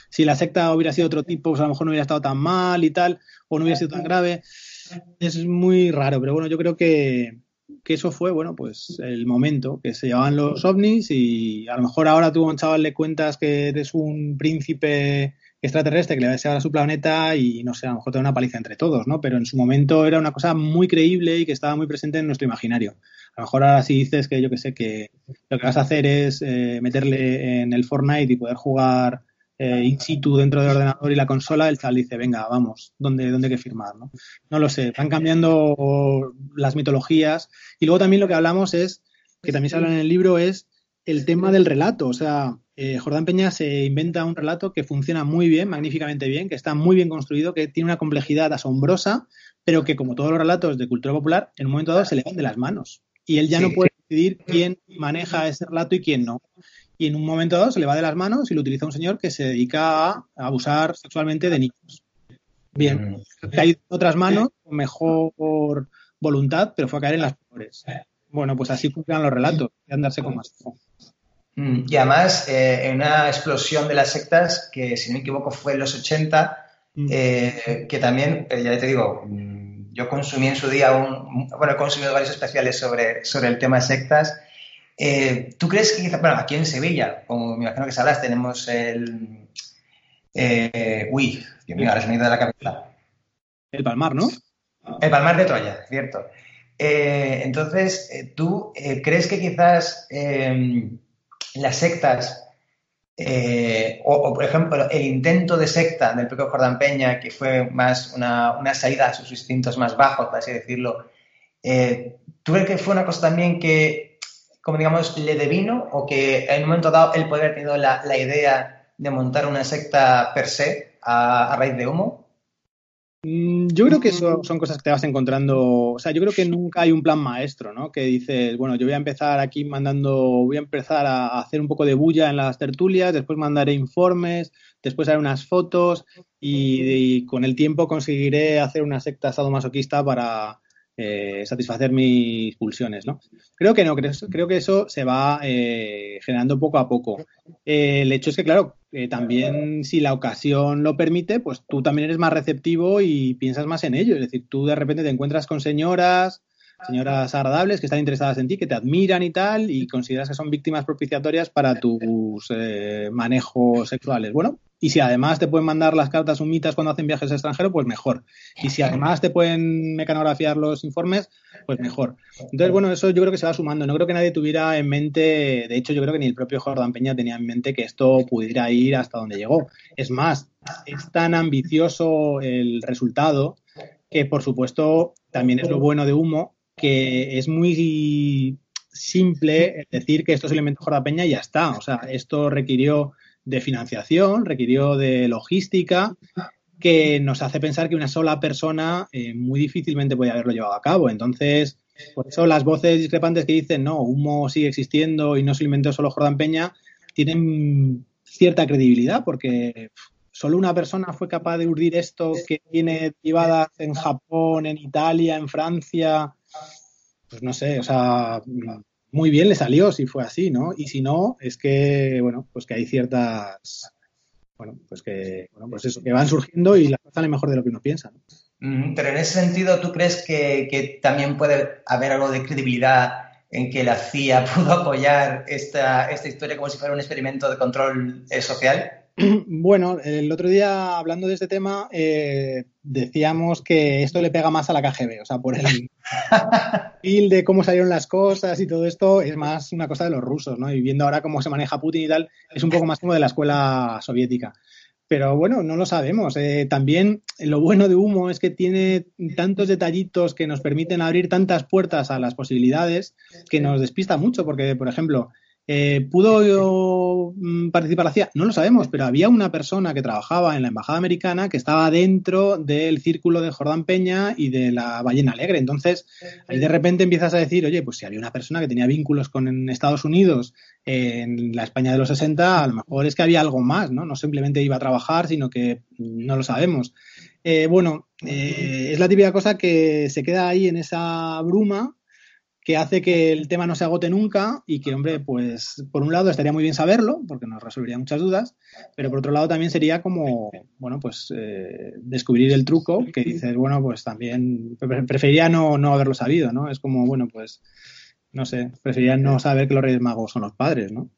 si la secta hubiera sido otro tipo, pues a lo mejor no hubiera estado tan mal y tal, o no hubiera sido tan grave es muy raro, pero bueno, yo creo que, eso fue, bueno, pues el momento que se llevaban los ovnis y a lo mejor ahora tú a un chaval le cuentas que eres un príncipe extraterrestre que le va a desear a su planeta y no sé, a lo mejor te da una paliza entre todos, ¿no? Pero en su momento era una cosa muy creíble y que estaba muy presente en nuestro imaginario. A lo mejor ahora sí dices que yo que sé, que lo que vas a hacer es eh, meterle en el Fortnite y poder jugar eh, in situ dentro del ordenador y la consola, el chaval dice, venga, vamos, ¿dónde, dónde hay que firmar? ¿no? no lo sé, van cambiando las mitologías. Y luego también lo que hablamos es, que también se habla en el libro, es el tema del relato. O sea, eh, Jordán Peña se inventa un relato que funciona muy bien, magníficamente bien, que está muy bien construido, que tiene una complejidad asombrosa, pero que como todos los relatos de cultura popular, en un momento dado se le van de las manos. Y él ya no puede decidir quién maneja ese relato y quién no. Y en un momento dado se le va de las manos y lo utiliza un señor que se dedica a abusar sexualmente de niños. Bien, mm. en otras manos con mejor voluntad, pero fue a caer en las peores. Bueno, pues así funcionan los relatos, y andarse con más.
Mm, y además, eh, en una explosión de las sectas, que si no me equivoco fue en los 80, mm. eh, que también, eh, ya te digo, yo consumí en su día, un, bueno, he consumido varios especiales sobre, sobre el tema de sectas. ¿Tú crees que, bueno, aquí en Sevilla, como me imagino que sabrás, tenemos el... uy, Dios mío, ahora se me de la cabeza.
El Palmar, ¿no?
El Palmar de Troya, cierto. entonces, ¿tú crees que quizás las sectas, eh, o, por ejemplo el intento de secta del propio Jordán Peña, que fue más una, salida a sus instintos más bajos, por así decirlo, eh, ¿tú crees que fue una cosa también que, como digamos, le devino o que en un momento dado él puede haber tenido la, idea de montar una secta per se a raíz de humo?
Mm, yo creo que eso son cosas que te vas encontrando. O sea, yo creo que nunca hay un plan maestro, ¿no? Que dices, bueno, yo voy a empezar aquí mandando, voy a empezar a hacer un poco de bulla en las tertulias, después mandaré informes, después haré unas fotos y, con el tiempo conseguiré hacer una secta sadomasoquista para, eh, satisfacer mis pulsiones, ¿no? Creo que no, creo, que eso se va eh, generando poco a poco. Eh, el hecho es que, claro, también si la ocasión lo permite, pues tú también eres más receptivo y piensas más en ello. Es decir, tú de repente te encuentras con señoras, señoras agradables que están interesadas en ti, que te admiran y tal, y consideras que son víctimas propiciatorias para tus manejos sexuales. Bueno, y si además te pueden mandar las cartas humitas cuando hacen viajes al extranjero, pues mejor. Y si además te pueden mecanografiar los informes, pues mejor. Entonces, bueno, eso yo creo que se va sumando. No creo que nadie tuviera en mente, de hecho, yo creo que ni el propio Jordán Peña tenía en mente que esto pudiera ir hasta donde llegó. Es más, es tan ambicioso el resultado que, por supuesto, también es lo bueno de Humo, que es muy simple decir que esto es el elemento Jordán Peña y ya está. O sea, esto requirió de financiación, requirió de logística, que nos hace pensar que una sola persona eh, muy difícilmente puede haberlo llevado a cabo. Entonces, por eso las voces discrepantes que dicen, no, humo sigue existiendo y no se inventó solo Jordán Peña, tienen cierta credibilidad porque solo una persona fue capaz de urdir esto que tiene derivadas en Japón, en Italia, en Francia. Pues no sé, o sea, muy bien le salió si fue así, ¿no? Y si no, es que, bueno, pues que hay ciertas, bueno, pues que, bueno, pues eso, que van surgiendo y las cosas salen mejor de lo que uno piensa.
¿no? Pero en ese sentido, ¿tú crees que, también puede haber algo de credibilidad en que la CIA <laughs> pudo apoyar esta, esta historia como si fuera un experimento de control eh, social? <clears throat>
Bueno, el otro día hablando de este tema eh, decíamos que esto le pega más a la KGB, o sea, por el <laughs> de cómo salieron las cosas y todo esto es más una cosa de los rusos, ¿no? Y viendo ahora cómo se maneja Putin y tal, es un poco más como de la escuela soviética. Pero bueno, no lo sabemos. Eh, también lo bueno de Humo es que tiene tantos detallitos que nos permiten abrir tantas puertas a las posibilidades que nos despista mucho, porque, por ejemplo, eh, ¿Pudo mm, participar la CIA? No lo sabemos, pero había una persona que trabajaba en la embajada americana que estaba dentro del círculo de Jordán Peña y de la ballena alegre. Entonces, ahí de repente empiezas a decir, oye, pues si había una persona que tenía vínculos con Estados Unidos en la España de los 60, a lo mejor es que había algo más, ¿no? No simplemente iba a trabajar, sino que no lo sabemos. Eh, bueno, eh, es la típica cosa que se queda ahí en esa bruma que hace que el tema no se agote nunca y que, hombre, pues por un lado estaría muy bien saberlo, porque nos resolvería muchas dudas, pero por otro lado también sería como, bueno, pues eh, descubrir el truco, que dices, bueno, pues también preferiría no, no haberlo sabido, ¿no? Es como, bueno, pues, no sé, preferiría no saber que los Reyes Magos son los padres, ¿no?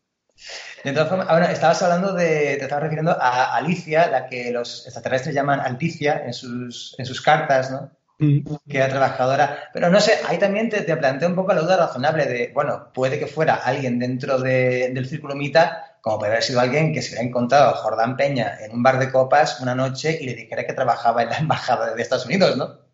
De todas formas, ahora estabas hablando de, te estabas refiriendo a Alicia, la que los extraterrestres llaman Alticia en sus, en sus cartas, ¿no? Mm. que era trabajadora. Pero no sé, ahí también te, te un poco la duda razonable de, bueno, puede que fuera alguien dentro del círculo mita, como puede haber sido alguien que se hubiera encontrado a Jordán Peña en un bar de copas una noche y le dijera que trabajaba en la embajada de Estados Unidos, ¿no?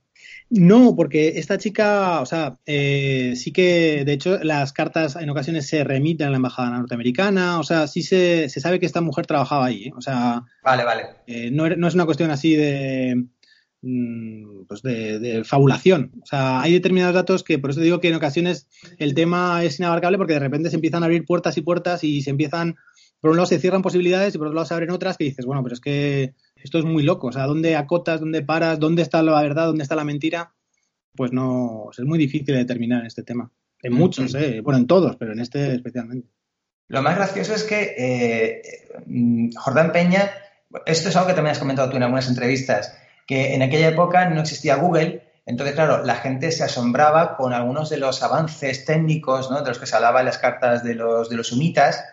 No, porque esta chica, o sea, eh, sí que, de hecho, las cartas en ocasiones se remiten a la embajada norteamericana, o sea, sí se, se sabe que esta mujer trabajaba ahí, ¿eh? o sea,
vale, vale.
Eh, no, no, es una cuestión así de, pues de, de, fabulación, o sea, hay determinados datos que, por eso digo que en ocasiones el tema es inabarcable porque de repente se empiezan a abrir puertas y puertas y se empiezan, por un lado se cierran posibilidades y por otro lado se abren otras que dices, bueno, pero es que esto es muy loco. O sea, ¿dónde acotas, dónde paras, dónde está la verdad, dónde está la mentira? Pues no, es muy difícil de determinar en este tema. En muchos, ¿eh? bueno, en todos, pero en este especialmente.
Lo más gracioso es que eh, Jordán Peña, esto es algo que también has comentado tú en algunas entrevistas, que en aquella época no existía Google, entonces, claro, la gente se asombraba con algunos de los avances técnicos ¿no? de los que se hablaba en las cartas de los, de los sumitas,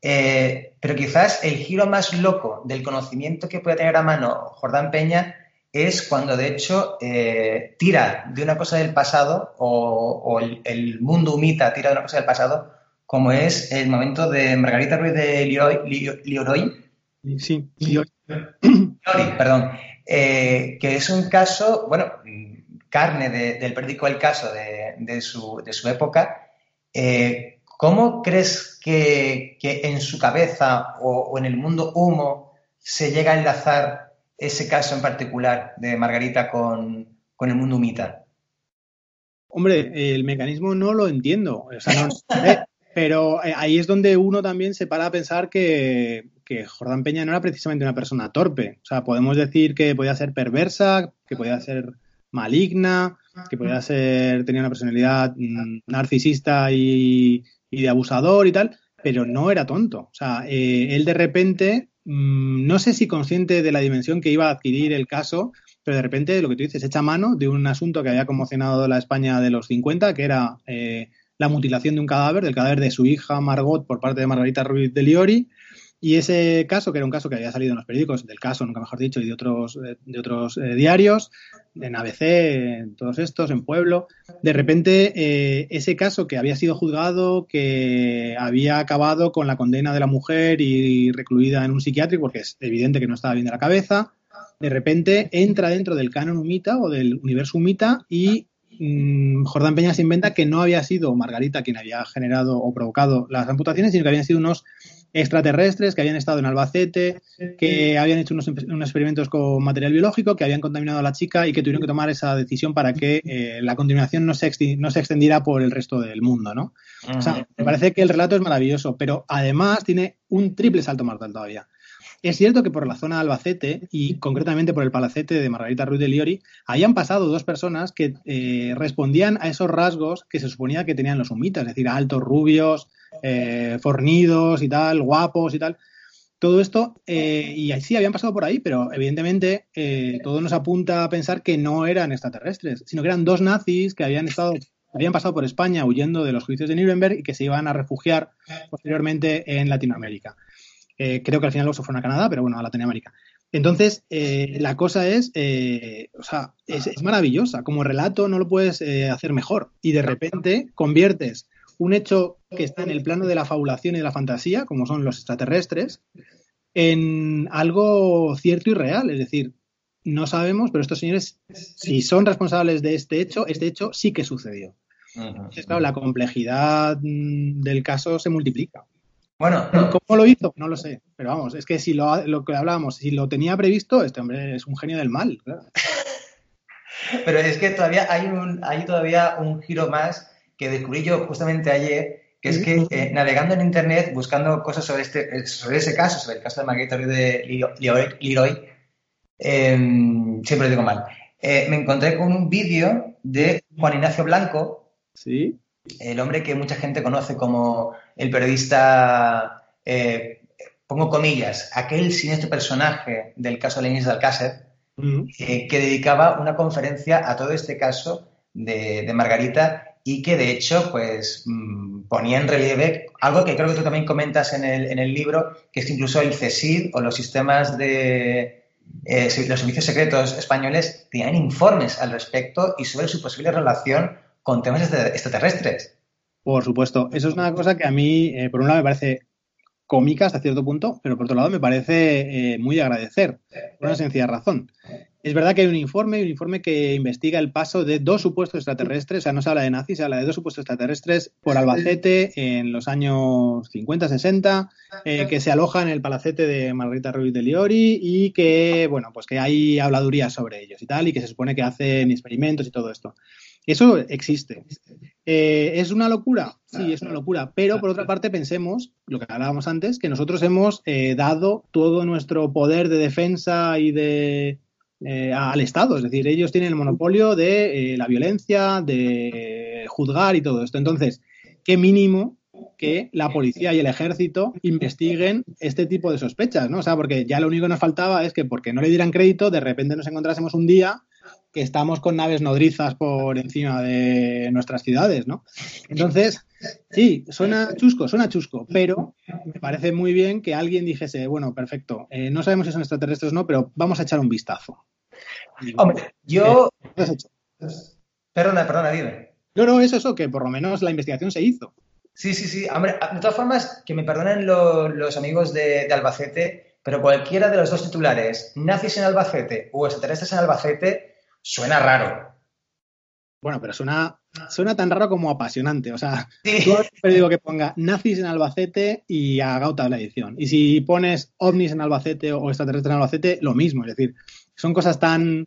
eh, pero quizás el giro más loco del conocimiento que puede tener a mano Jordán Peña es cuando de hecho eh, tira de una cosa del pasado o, o el, el, mundo humita tira de una cosa del pasado, como es el momento de Margarita Ruiz de Lioroy.
Sí,
Liori, perdón. Eh, que es un caso, bueno, carne de, del periódico El Caso de, de, su, de su, época. Eh, ¿Cómo crees que, que, en su cabeza o, o, en el mundo humo se llega a enlazar ese caso en particular de Margarita con, con el mundo humita?
Hombre, el mecanismo no lo entiendo. O sea, no, <laughs> eh, pero ahí es donde uno también se para a pensar que, que, Jordán Peña no era precisamente una persona torpe. O sea, podemos decir que podía ser perversa, que podía ser maligna, que podía ser, tenía una personalidad mmm, narcisista y, y de abusador y tal, pero no era tonto. O sea, eh, él de repente, mmm, no sé si consciente de la dimensión que iba a adquirir el caso, pero de repente lo que tú dices, echa mano de un asunto que había conmocionado la España de los 50, que era eh, la mutilación de un cadáver, del cadáver de su hija Margot por parte de Margarita Ruiz de Liori. Y ese caso, que era un caso que había salido en los periódicos, del caso, nunca mejor dicho, y de otros, de otros eh, diarios, en ABC, en todos estos, en Pueblo, de repente eh, ese caso que había sido juzgado, que había acabado con la condena de la mujer y recluida en un psiquiátrico, porque es evidente que no estaba bien de la cabeza, de repente entra dentro del canon humita o del universo humita y mmm, Jordán Peña se inventa que no había sido Margarita quien había generado o provocado las amputaciones, sino que habían sido unos extraterrestres que habían estado en Albacete, que habían hecho unos, unos, experimentos con material biológico, que habían contaminado a la chica y que tuvieron que tomar esa decisión para que eh, la contaminación no se, no se, extendiera por el resto del mundo, ¿no? O sea, me parece que el relato es maravilloso, pero además tiene un triple salto mortal todavía. Es cierto que por la zona de Albacete y concretamente por el palacete de Margarita Ruiz de Liori, habían pasado dos personas que eh, respondían a esos rasgos que se suponía que tenían los humitas, es decir, altos, rubios, eh, fornidos y tal, guapos y tal. Todo esto, eh, y sí, habían pasado por ahí, pero evidentemente eh, todo nos apunta a pensar que no eran extraterrestres, sino que eran dos nazis que habían estado habían pasado por España huyendo de los juicios de Nuremberg y que se iban a refugiar posteriormente en Latinoamérica. Eh, creo que al final los fueron a Canadá, pero bueno, a Latinoamérica. Entonces, la cosa es, o sea, es, maravillosa. Como relato no lo puedes hacer mejor. Y de repente conviertes un hecho que está en el plano de la fabulación y de la fantasía, como son los extraterrestres, en algo cierto y real. Es decir, no sabemos, pero estos señores, si son responsables de este hecho, este hecho sí que sucedió. Entonces, claro, la complejidad mm, del caso se multiplica.
Bueno,
¿cómo lo hizo? No lo sé. Pero vamos, es que si lo, lo que hablábamos, si lo tenía previsto, este hombre es un genio del mal. Claro. <laughs>
Pero es que todavía hay, un, hay todavía un giro más que descubrí yo justamente ayer, que es que eh, navegando en internet, buscando cosas sobre, este, sobre ese caso, sobre el caso de Margarita de Leroy, eh, siempre lo digo mal, eh, me encontré con un vídeo de Juan Ignacio Blanco,
¿Sí?
el hombre que mucha gente conoce como el periodista, eh, pongo comillas, aquel siniestro personaje del caso de Lenis de Alcácer, uh -huh. que dedicaba una conferencia a todo este caso de, de Margarita y que de hecho pues mmm, ponía en relieve algo que creo que tú también comentas en el, en el libro, que es que incluso el CSID o los sistemas de eh, los servicios secretos españoles tenían informes al respecto y sobre su posible relación con temas extraterrestres.
Por supuesto, eso es una cosa que a mí, eh, por un lado, me parece cómica hasta cierto punto, pero por otro lado me parece eh, muy de agradecer, por una sencilla razón. Es verdad que hay un informe, un informe que investiga el paso de dos supuestos extraterrestres, o sea, no se habla de nazis, se habla de dos supuestos extraterrestres por Albacete en los años 50, 60, eh, que se aloja en el palacete de Margarita Ruiz de Liori y que, bueno, pues que hay habladurías sobre ellos y tal, y que se supone que hacen experimentos y todo esto. Eso existe. Eh, ¿Es una locura? Sí, es una locura. Pero por otra parte, pensemos, lo que hablábamos antes, que nosotros hemos eh, dado todo nuestro poder de defensa y de eh, al Estado. Es decir, ellos tienen el monopolio de la violencia, de juzgar y todo esto. Entonces, qué mínimo que la policía y el ejército investiguen este tipo de sospechas, ¿no? O sea, porque ya lo único que nos faltaba es que porque no le dieran crédito, de repente nos encontrásemos un día que estamos con naves nodrizas por encima de nuestras ciudades, ¿no? Entonces, sí, suena chusco, suena chusco, pero me parece muy bien que alguien dijese, bueno, perfecto, eh, no sabemos si son extraterrestres o no, pero vamos a echar un vistazo.
Hombre, yo... Eh, perdona, perdona, dime.
No, no, es eso, que por lo menos la investigación se hizo.
Sí, sí, sí. Hombre, de todas formas, que me perdonen los amigos de, de Albacete, pero cualquiera de los dos titulares, nazis en Albacete o extraterrestres en Albacete, suena raro.
Bueno, pero suena, suena tan raro como apasionante. O sea, sí. tú digo que ponga nazis en Albacete y a Gauta la edición. Y si pones ovnis en Albacete o extraterrestres en Albacete, lo mismo. Es decir, son cosas tan.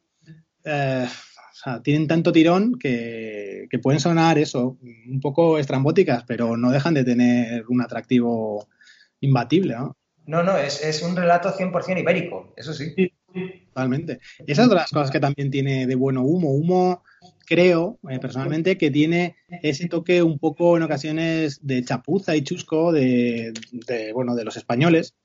Eh, o sea, tienen tanto tirón que, que, pueden sonar eso, un poco estrambóticas, pero no dejan de tener un atractivo imbatible. ¿no?
No, no, es, es un relato 100% ibérico, eso sí.
sí. Totalmente. Y esa es de las cosas que también tiene de bueno Humo. Humo, creo, eh, personalmente, que tiene ese toque un poco en ocasiones de chapuza y chusco de, de bueno, de los españoles,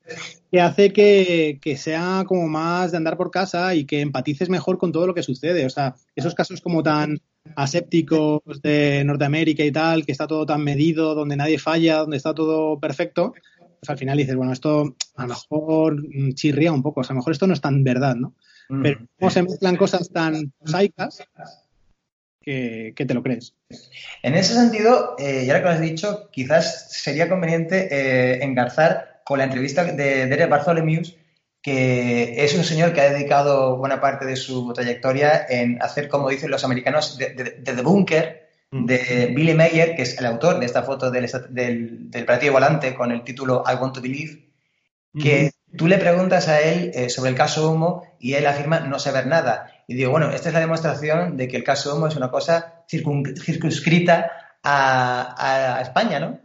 que hace que, que, sea como más de andar por casa y que empatices mejor con todo lo que sucede. O sea, esos casos como tan asépticos de Norteamérica y tal, que está todo tan medido, donde nadie falla, donde está todo perfecto, pues al final dices, bueno, esto a lo mejor chirría un poco, o sea, a lo mejor esto no es tan verdad, ¿no? Mm. Pero cómo se mezclan cosas tan saicas que, que, te lo crees.
En ese sentido, eh, ya lo que has dicho, quizás sería conveniente eh, engarzar con la entrevista de Derek Bartholomew, que es un señor que ha dedicado buena parte de su trayectoria en hacer, como dicen los americanos, de, de, de The Bunker, de Billy Mayer, que es el autor de esta foto del, del, del platillo volante con el título I Want to Believe, que tú le preguntas a él eh, sobre el caso Humo y él afirma no saber nada. Y digo, bueno, esta es la demostración de que el caso Humo es una cosa circunscrita a, a, España, ¿no?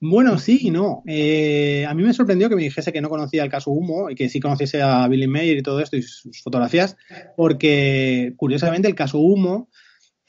Bueno, sí y no. Eh, a mí me sorprendió que me dijese que no conocía el caso Humo y que sí conociese a Billy Mayer y todo esto y sus fotografías, porque curiosamente el caso Humo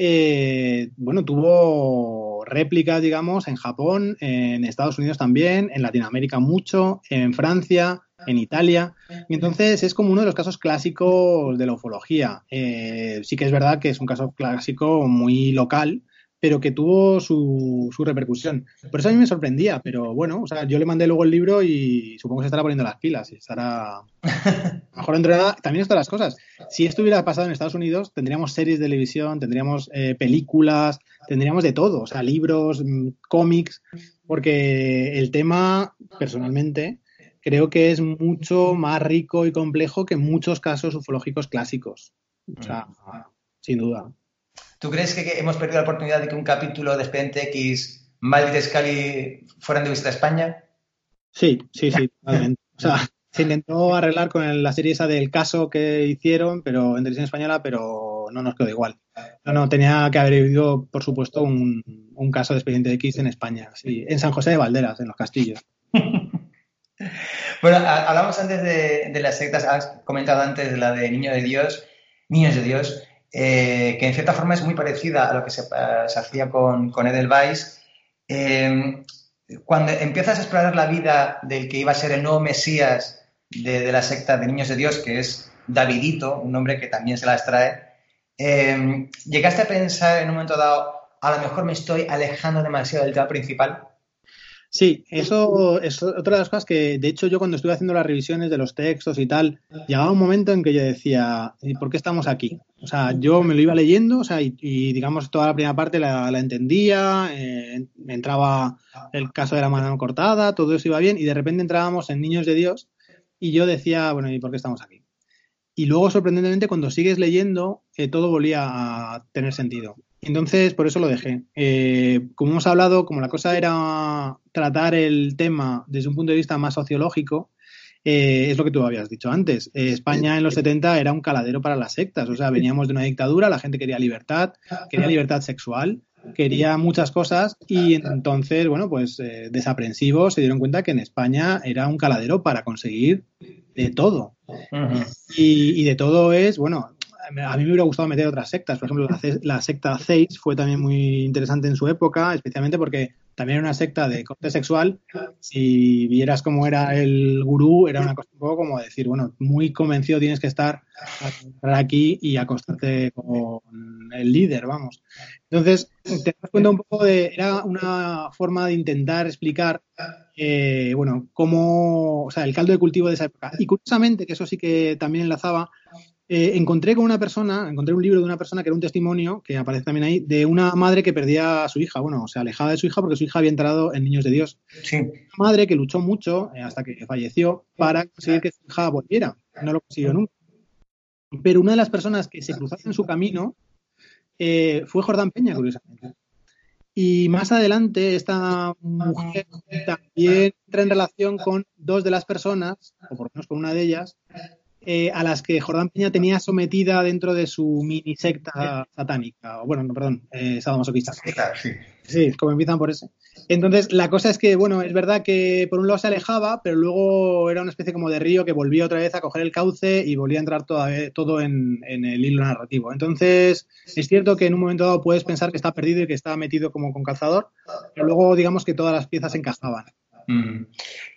eh, bueno, tuvo réplicas, digamos, en Japón, en Estados Unidos también, en Latinoamérica mucho, en Francia, en Italia. Y entonces es como uno de los casos clásicos de la ufología. Eh, sí que es verdad que es un caso clásico muy local, pero que tuvo su, su, repercusión. Por eso a mí me sorprendía, pero bueno, o sea, yo le mandé luego el libro y supongo que se estará poniendo las pilas y estará <laughs> mejor entrenada. También estas las cosas. Si esto hubiera pasado en Estados Unidos, tendríamos series de televisión, tendríamos eh, películas, tendríamos de todo, o sea, libros, mm, cómics, porque el tema, personalmente, creo que es mucho más rico y complejo que muchos casos ufológicos clásicos. O sea, sin duda.
¿Tú crees que hemos perdido la oportunidad de que un capítulo de Expediente X, Mal y Scully fueran de visita a España?
Sí, sí, sí, totalmente. <laughs> O sea, se intentó arreglar con la serie esa del caso que hicieron, pero en televisión española, pero no nos quedó igual. No, no, tenía que haber habido, por supuesto, un, un caso de Expediente X en España, sí, en San José de Valderas, en los castillos. <laughs>
bueno, hablamos antes de, las sectas, has comentado antes de la de Niño de Dios, Niños de Dios eh, que en cierta forma es muy parecida a lo que se, se hacía con, Edelweiss. Eh, cuando empiezas a explorar la vida del que iba a ser el nuevo Mesías de, la secta de Niños de Dios, que es Davidito, un nombre que también se las trae, eh, ¿llegaste a pensar en un momento dado, a lo mejor me estoy alejando demasiado del tema principal?
Sí, eso es otra de las cosas que, de hecho, yo cuando estuve haciendo las revisiones de los textos y tal, llegaba un momento en que yo decía, ¿y por qué estamos aquí? O sea, yo me lo iba leyendo, o sea, y, digamos, toda la primera parte la, la entendía, eh, entraba el caso de la mano cortada, todo eso iba bien, y de repente entrábamos en Niños de Dios, y yo decía, bueno, ¿y por qué estamos aquí? y luego, sorprendentemente, cuando sigues leyendo, eh, todo volvía a tener sentido. Entonces, por eso lo dejé. Eh, como hemos hablado, como la cosa era tratar el tema desde un punto de vista más sociológico, eh, es lo que tú habías dicho antes. España en los 70 era un caladero para las sectas. O sea, veníamos de una dictadura, la gente quería libertad, quería libertad sexual, quería muchas cosas y entonces, bueno, pues desaprensivos se dieron cuenta que en España era un caladero para conseguir de todo. y, de todo es, bueno, a mí me hubiera gustado meter otras sectas. Por ejemplo, la, secta Zeis fue también muy interesante en su época, especialmente porque también era una secta de corte sexual. Si vieras cómo era el gurú, era una cosa un poco como decir, bueno, muy convencido tienes que estar aquí y acostarte con el líder, vamos. Entonces, te das cuenta un poco de, era una forma de intentar explicar, eh, bueno, cómo, o sea, el caldo de cultivo de esa época. Y curiosamente, que eso sí que también enlazaba, eh, encontré con una persona, encontré un libro de una persona que era un testimonio, que aparece también ahí, de una madre que perdía a su hija, bueno, se alejaba de su hija porque su hija había entrado en Niños de Dios.
Sí. Una
madre que luchó mucho eh, hasta que falleció para conseguir que su hija volviera. No lo consiguió nunca. Pero una de las personas que se cruzaron en su camino eh, fue Jordán Peña, curiosamente. Y más adelante, esta mujer también entra en relación con dos de las personas, o por lo menos con una de ellas, eh, a las que Jordán Peña tenía sometida dentro de su mini secta satánica, o bueno, no, perdón, eh, sadomasoquista.
Sí, sí.
Como empiezan por ese. Entonces, la cosa es que, bueno, es verdad que por un lado se alejaba, pero luego era una especie como de río que volvía otra vez a coger el cauce y volvía a entrar todo en, el hilo narrativo. Entonces, es cierto que en un momento dado puedes pensar que está perdido y que está metido como con calzador, pero luego digamos que todas las piezas encajaban.
Mm.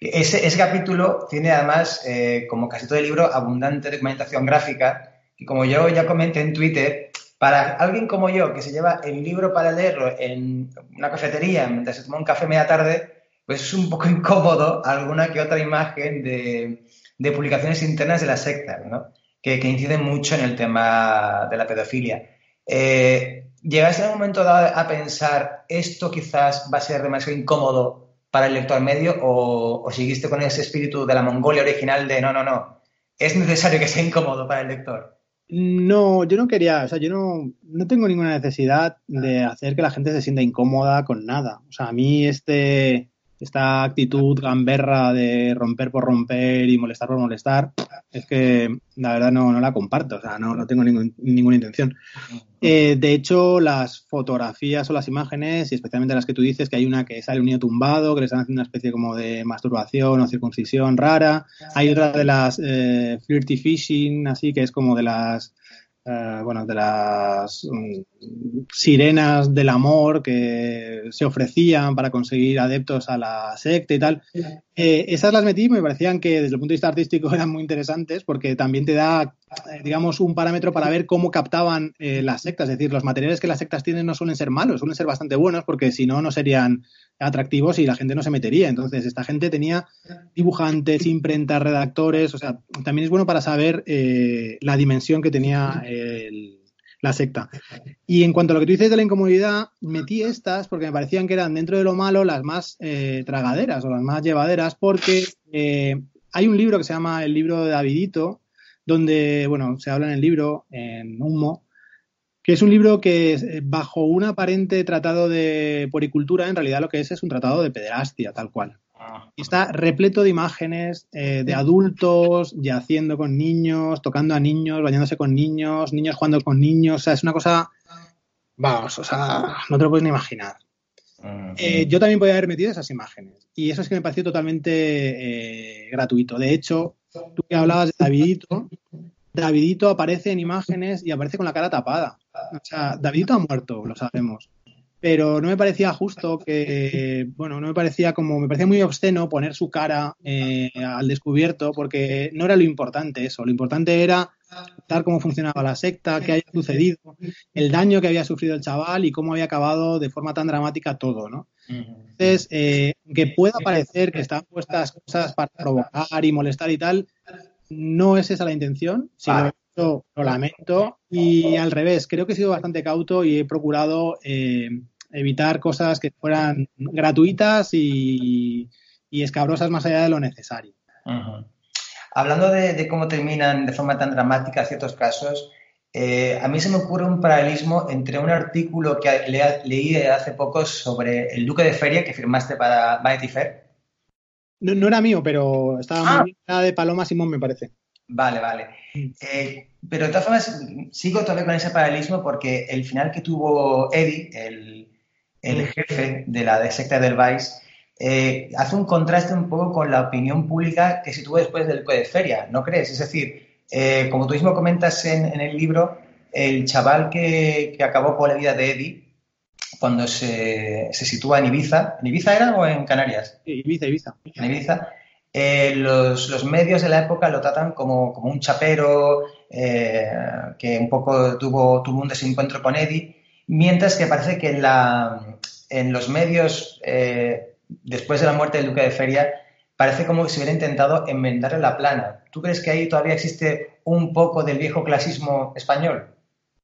Ese, capítulo tiene además, eh, como casi todo el libro, abundante documentación gráfica. Y como yo ya comenté en Twitter, para alguien como yo, que se lleva el libro para leerlo en una cafetería mientras se toma un café media tarde, pues es un poco <laughs> incómodo alguna que otra imagen de, publicaciones internas de la secta, ¿no? que, inciden mucho en el tema de la pedofilia. Eh, ¿Llegaste en un momento dado a pensar esto quizás va a ser demasiado incómodo para el lector medio o, seguiste con ese espíritu de la Mongolia original de no, no, no, es necesario que sea incómodo para el lector?
No, yo no quería, o sea, yo no, no tengo ninguna necesidad de hacer que la gente se sienta incómoda con nada. O sea, a mí este, esta actitud gamberra de romper por romper y molestar por molestar, es que la verdad no, no la comparto, o sea, no, no tengo ninguna intención. Eh, de hecho, las fotografías o las imágenes, y especialmente las que tú dices, que hay una que sale un niño tumbado, que le están haciendo una especie como de masturbación o circuncisión rara, hay otra de las eh, flirty fishing, así que es como de las eh, bueno, de las mm, sirenas del amor que se ofrecían para conseguir adeptos a la secta y tal. Eh, esas las metí me parecían que desde el punto de vista artístico <laughs> eran muy interesantes porque también te da, digamos, un parámetro para ver cómo captaban las sectas. Es decir, los materiales que las sectas tienen no suelen ser malos, suelen ser bastante buenos porque si no, no serían atractivos y la gente no se metería. Entonces, esta gente tenía dibujantes, imprentas, redactores, o sea, también es bueno para saber eh, la dimensión que tenía la secta. Y en cuanto a lo que tú dices de la incomodidad, metí estas porque me parecían que eran dentro de lo malo las más eh, tragaderas o las más llevaderas, porque eh, hay un libro que se llama el libro de Davidito, donde, bueno, se habla en el libro, en humo, que es un libro que eh, bajo un aparente tratado de poricultura, en realidad lo que es es un tratado de pederastia, tal cual. Ah. está repleto de imágenes eh, de adultos yaciendo con niños, tocando a niños, bañándose con niños, niños jugando con niños, o sea, es una cosa, vamos, o sea, no te lo puedes ni imaginar. Eh, yo también podía haber metido esas imágenes y eso es que me pareció totalmente gratuito. De hecho, tú que hablabas de Davidito, Davidito aparece en imágenes y aparece con la cara tapada. O sea, Davidito ha muerto, lo sabemos. Pero no me parecía justo que, bueno, no me parecía como, me parecía muy obsceno poner su cara eh, al descubierto porque no era lo importante eso. Lo importante era contar cómo funcionaba la secta, qué había sucedido, el daño que había sufrido el chaval y cómo había acabado de forma tan dramática todo, ¿no? Entonces, eh, que pueda parecer que están puestas cosas para provocar y molestar y tal, no es esa la intención, sino lo, lamento. Y al revés, creo que he sido bastante cauto y he procurado eh, evitar cosas que fueran gratuitas y, escabrosas más allá de lo necesario.
Hablando de, cómo terminan de forma tan dramática ciertos casos, eh, a mí se me ocurre un paralelismo entre un artículo que leí hace poco sobre el Duque de Feria que firmaste para Vanity Fair.
No, era mío, pero estaba muy ah. bien. de Paloma Simón, me parece.
Vale, vale. Eh, pero de todas formas, sigo todavía con ese paralelismo porque el final que tuvo Eddie, el, el jefe de la secta del Vice, eh, hace un contraste un poco con la opinión pública que se tuvo después del de Feria, ¿no crees? Es decir, eh, como tú mismo comentas en, el libro, el chaval que, acabó con la vida de Eddie, cuando se, sitúa en Ibiza, ¿en Ibiza era o en Canarias?
Ibiza, Ibiza.
En Ibiza. Eh, los, medios de la época lo tratan como, un chapero que un poco tuvo, tuvo un desencuentro con Eddie, mientras que parece que en, la, en los medios después de la muerte del duque de Feria, parece como si hubiera intentado enmendarle la plana. ¿Tú crees que ahí todavía existe un poco del viejo clasismo español?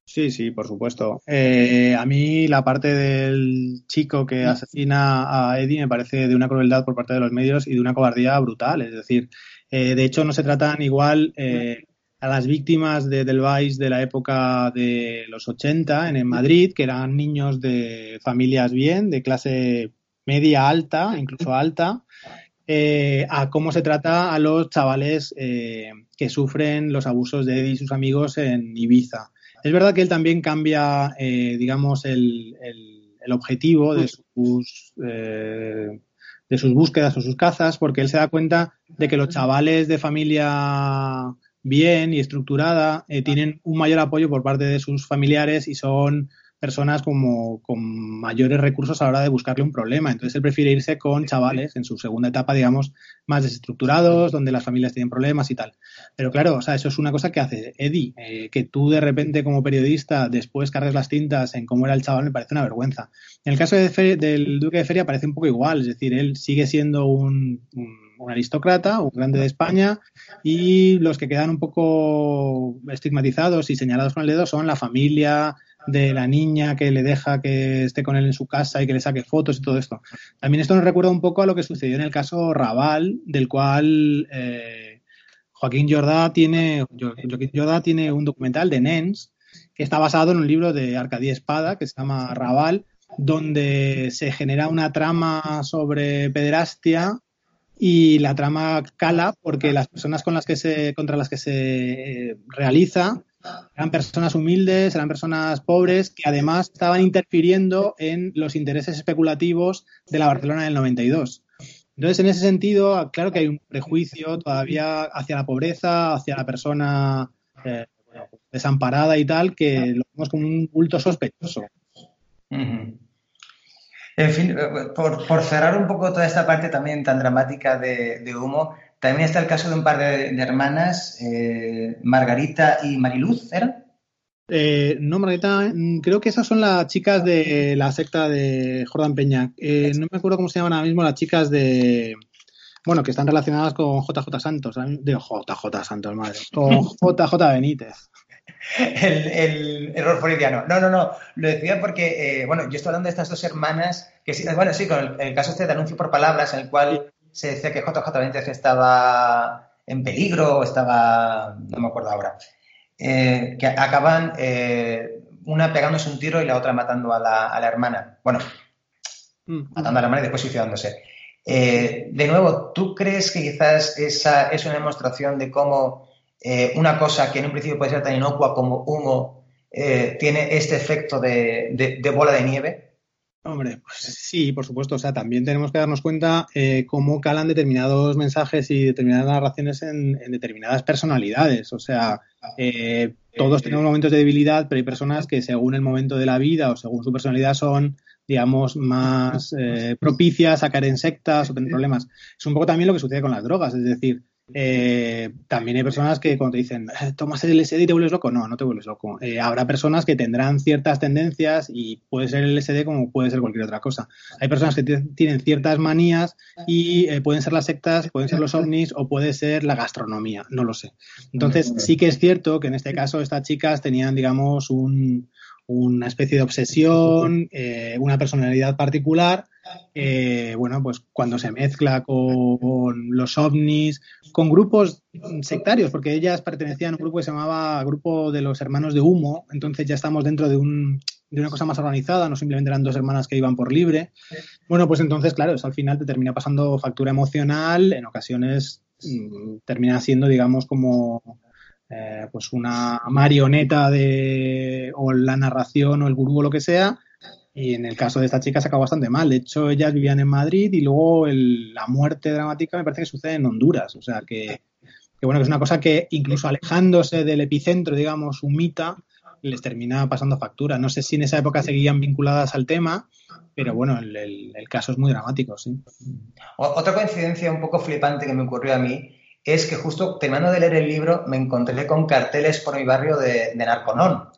Sí, sí, por supuesto. Eh, a mí la parte del chico que asesina a Eddie me parece de una crueldad por parte de los medios y de una cobardía brutal. Es decir, eh, de hecho no se tratan igual eh, a las víctimas de del Vice de la época de los 80 en Madrid, que eran niños de familias bien, de clase media alta, incluso alta, eh, a cómo se trata a los chavales eh, que sufren los abusos de Eddie y sus amigos en Ibiza. Es verdad que él también cambia, eh, digamos, el, objetivo de sus, de sus búsquedas o sus cazas, porque él se da cuenta de que los chavales de familia bien y estructurada tienen un mayor apoyo por parte de sus familiares y son personas como con mayores recursos a la hora de buscarle un problema. Entonces él prefiere irse con chavales en su segunda etapa, digamos, más desestructurados, donde las familias tienen problemas y tal. Pero claro, o sea, eso es una cosa que hace Eddie, eh, que tú de repente como periodista después cargues las tintas en cómo era el chaval me parece una vergüenza. En el caso del Duque de Feria parece un poco igual, es decir, él sigue siendo un, un aristócrata, un grande de España, y los que quedan un poco estigmatizados y señalados con el dedo son la familia, de la niña que le deja que esté con él en su casa y que le saque fotos y todo esto. También esto nos recuerda un poco a lo que sucedió en el caso Raval, del cual eh, Joaquín Jordá tiene, Joaquín Jordá tiene un documental de Nens que está basado en un libro de Arcadía Espada que se llama Raval, donde se genera una trama sobre pederastia y la trama cala porque las personas con las que se, contra las que se eh, realiza eran personas humildes, eran personas pobres que además estaban interfiriendo en los intereses especulativos de la Barcelona del 92. Entonces, en ese sentido, claro que hay un prejuicio todavía hacia la pobreza, hacia la persona eh, desamparada y tal, que lo vemos como un culto sospechoso.
En fin, eh, por, cerrar un poco toda esta parte también tan dramática de Humo, también está el caso de un par de, hermanas, eh, Margarita y Mariluz, ¿eran?
Eh, no, Margarita, mm, creo que esas son las chicas de la secta de Jordan Peña. Eh, no me acuerdo cómo se llaman ahora mismo las chicas de. Bueno, que están relacionadas con JJ Santos. De JJ Santos, madre. Con <laughs> JJ Benítez.
El, error freudiano. No, no, no. Lo decía porque, bueno, yo estoy hablando de estas dos hermanas que sí, bueno, sí, con el, el caso este de anuncio por palabras, en el cual se decía que JJ Benítez estaba en peligro o estaba, no me acuerdo ahora, eh, que acaban eh, una pegándose un tiro y la otra matando a la, hermana. Bueno, mm. matando a la hermana y después suicidándose. Eh, de nuevo, ¿tú crees que quizás esa es una demostración de cómo una cosa que en un principio puede ser tan inocua como humo tiene este efecto de bola de nieve?
Hombre, pues sí, por supuesto. O sea, también tenemos que darnos cuenta eh, cómo calan determinados mensajes y determinadas narraciones en, determinadas personalidades. O sea, eh, todos tenemos momentos de debilidad, pero hay personas que según el momento de la vida o según su personalidad son, digamos, más eh, propicias a caer en sectas o tener problemas. Es un poco también lo que sucede con las drogas. Es decir, eh, también hay personas que cuando te dicen, eh, tomas el LSD y te vuelves loco, no, no te vuelves loco. Eh, habrá personas que tendrán ciertas tendencias y puede ser el LSD como puede ser cualquier otra cosa. Hay personas que tienen ciertas manías y pueden ser las sectas, pueden ser los ovnis o puede ser la gastronomía, no lo sé. Entonces sí que es cierto que en este caso estas chicas tenían, digamos, una especie de obsesión, una personalidad particular bueno, pues cuando se mezcla con los ovnis, con grupos sectarios, porque ellas pertenecían a un grupo que se llamaba Grupo de los Hermanos de Humo, entonces ya estamos dentro de, un, de una cosa más organizada, no simplemente eran dos hermanas que iban por libre. Bueno, pues entonces, claro, eso al final te termina pasando factura emocional, en ocasiones mm, termina siendo, digamos, como eh, pues una marioneta de o la narración o el gurú o lo que sea. Y en el caso de esta chica se acabó bastante mal. De hecho, ellas vivían en Madrid y luego la muerte dramática me parece que sucede en Honduras. O sea que, bueno, que es una cosa que incluso alejándose del epicentro, digamos, humita, les termina pasando factura. No sé si en esa época seguían vinculadas al tema, pero bueno, el, el caso es muy dramático, sí.
Otra coincidencia un poco flipante que me ocurrió a mí es que justo terminando de leer el libro me encontré con carteles por mi barrio de, Narconón.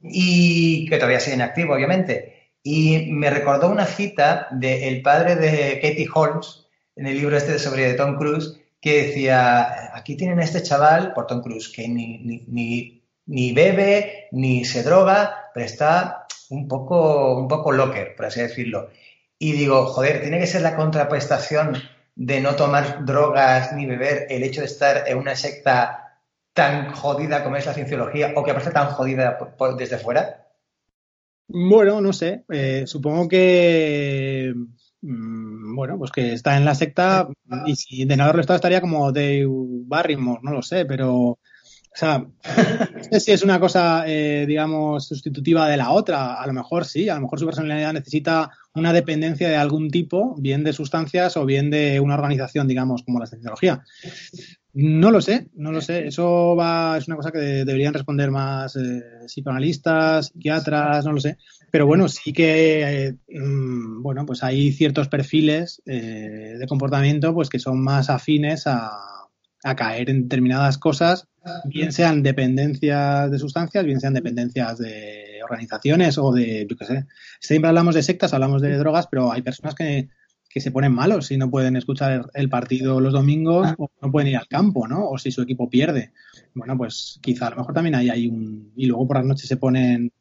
Y que todavía siguen activo, obviamente. Y me recordó una cita del padre de Katie Holmes en el libro este sobre Tom Cruise que decía, aquí tienen a este chaval, por Tom Cruise, que ni, ni, ni, bebe, ni se droga, pero está un poco, un poco locker, por así decirlo. Y digo, joder, tiene que ser la contraprestación de no tomar drogas ni beber el hecho de estar en una secta tan jodida como es la cienciología o que parece tan jodida desde fuera?
Bueno, no sé. Eh, supongo que. Mm, bueno, pues que está en la secta y si de no haberlo estado estaría como Dave Barrymore, no lo sé, pero o sea, no sé si es una cosa, eh, digamos, sustitutiva de la otra. A lo mejor sí, a lo mejor su personalidad necesita una dependencia de algún tipo, bien de sustancias o bien de una organización, digamos, como la tecnología. No lo sé, no lo sé. Eso va, es una cosa que deberían responder más eh, psicoanalistas, psiquiatras, no lo sé. Pero bueno, sí que, eh, mm, bueno, pues hay ciertos perfiles de comportamiento pues que son más afines a, a caer en determinadas cosas, bien sean dependencias de sustancias, bien sean dependencias de organizaciones o de, yo qué sé. Siempre hablamos de sectas, hablamos de drogas, pero hay personas que, que se ponen malos si no pueden escuchar el partido los domingos o no pueden ir al campo, ¿no? O si su equipo pierde. Bueno, pues quizá a lo mejor también hay, hay un... Y luego por las noches se ponen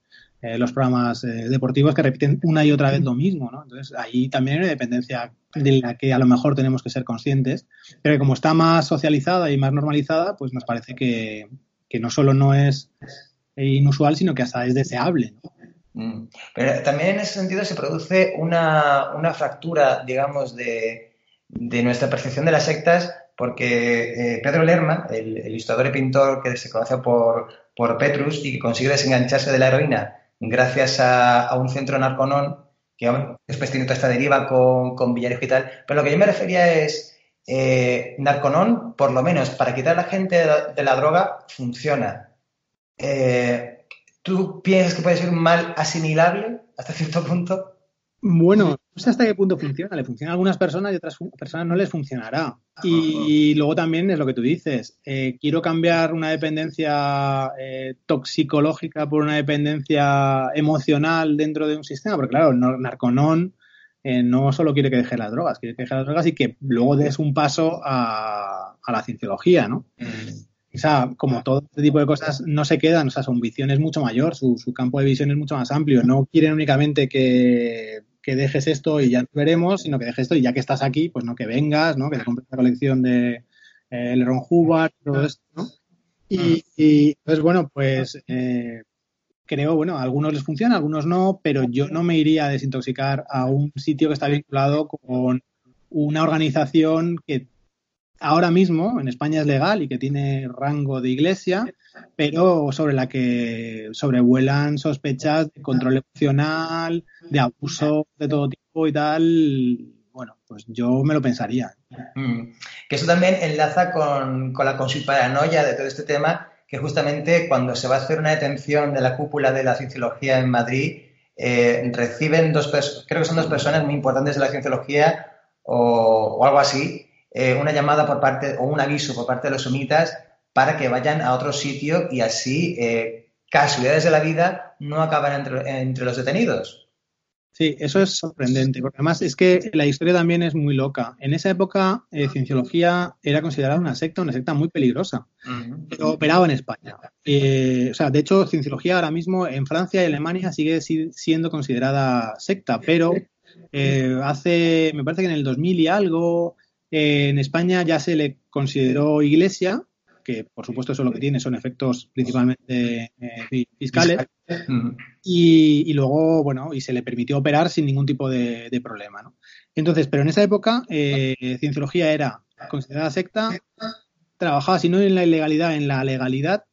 eh, los programas eh, deportivos que repiten una y otra vez lo mismo, ¿no? Entonces ahí también hay una dependencia de la que a lo mejor tenemos que ser conscientes, pero que como está más socializada y más normalizada, pues nos parece que, no solo no es inusual, sino que hasta es deseable.
Mm. Pero también en ese sentido se produce una, fractura, digamos, de, nuestra percepción de las sectas, porque eh, Pedro Lerma, el, el, ilustrador y pintor que se conoce por, por Petrus y que consigue desengancharse de la heroína gracias a, un centro narconón, que después tiene toda esta deriva con, con Villarejo y tal. Pero lo que yo me refería es, eh, Narconón, por lo menos para quitar a la gente de la, droga, funciona. Eh, ¿Tú piensas que puede ser un mal asimilable hasta cierto punto?
Bueno, no sé hasta qué punto funciona. Le funciona a algunas personas y a otras personas no les funcionará. Y luego también es lo que tú dices. Eh, quiero cambiar una dependencia eh, toxicológica por una dependencia emocional dentro de un sistema. Porque claro, Narconón eh, no solo quiere que deje las drogas, quiere que deje las drogas y que luego des un paso a, la cienciología, ¿no? Mm. O sea, como todo este tipo de cosas no se quedan, o sea, su visión es mucho mayor, su, su campo de visión es mucho más amplio. No quieren únicamente que que dejes esto y ya nos veremos, sino que dejes esto y ya que estás aquí, pues no que vengas, ¿no? Que te compres la colección de eh, Leron Hubbard, todo esto, ¿no? Y, y pues bueno, pues eh, creo, bueno, a algunos les funciona, a algunos no, pero yo no me iría a desintoxicar a un sitio que está vinculado con una organización que ahora mismo en España es legal y que tiene rango de iglesia, pero sobre la que sobrevuelan sospechas de control emocional, de abuso de todo tipo y tal. Bueno, pues yo me lo pensaría.
Mm. Que eso también enlaza con, la paranoia de todo este tema, que justamente cuando se va a hacer una detención de la cúpula de la cienciología en Madrid, eh, reciben dos creo que son dos personas muy importantes de la cienciología o algo así, eh, una llamada por parte o un aviso por parte de los sumitas para que vayan a otro sitio y así eh, casualidades de la vida no acaban entre, los detenidos.
Sí, eso es sorprendente, porque además es que la historia también es muy loca. En esa época, eh, Cienciología era considerada una secta, una secta muy peligrosa, pero operaba en España. o sea, de hecho, Cienciología ahora mismo en Francia y Alemania sigue siendo considerada secta, pero Eh, hace, me parece que en el 2000 y algo, eh, en España ya se le consideró iglesia, que por supuesto eso lo que tiene son efectos principalmente eh, fiscales, y, luego, bueno, y se le permitió operar sin ningún tipo de, problema, ¿no? Entonces, pero en esa época, cienciología era considerada secta, trabajaba, si no en la ilegalidad, en la legalidad,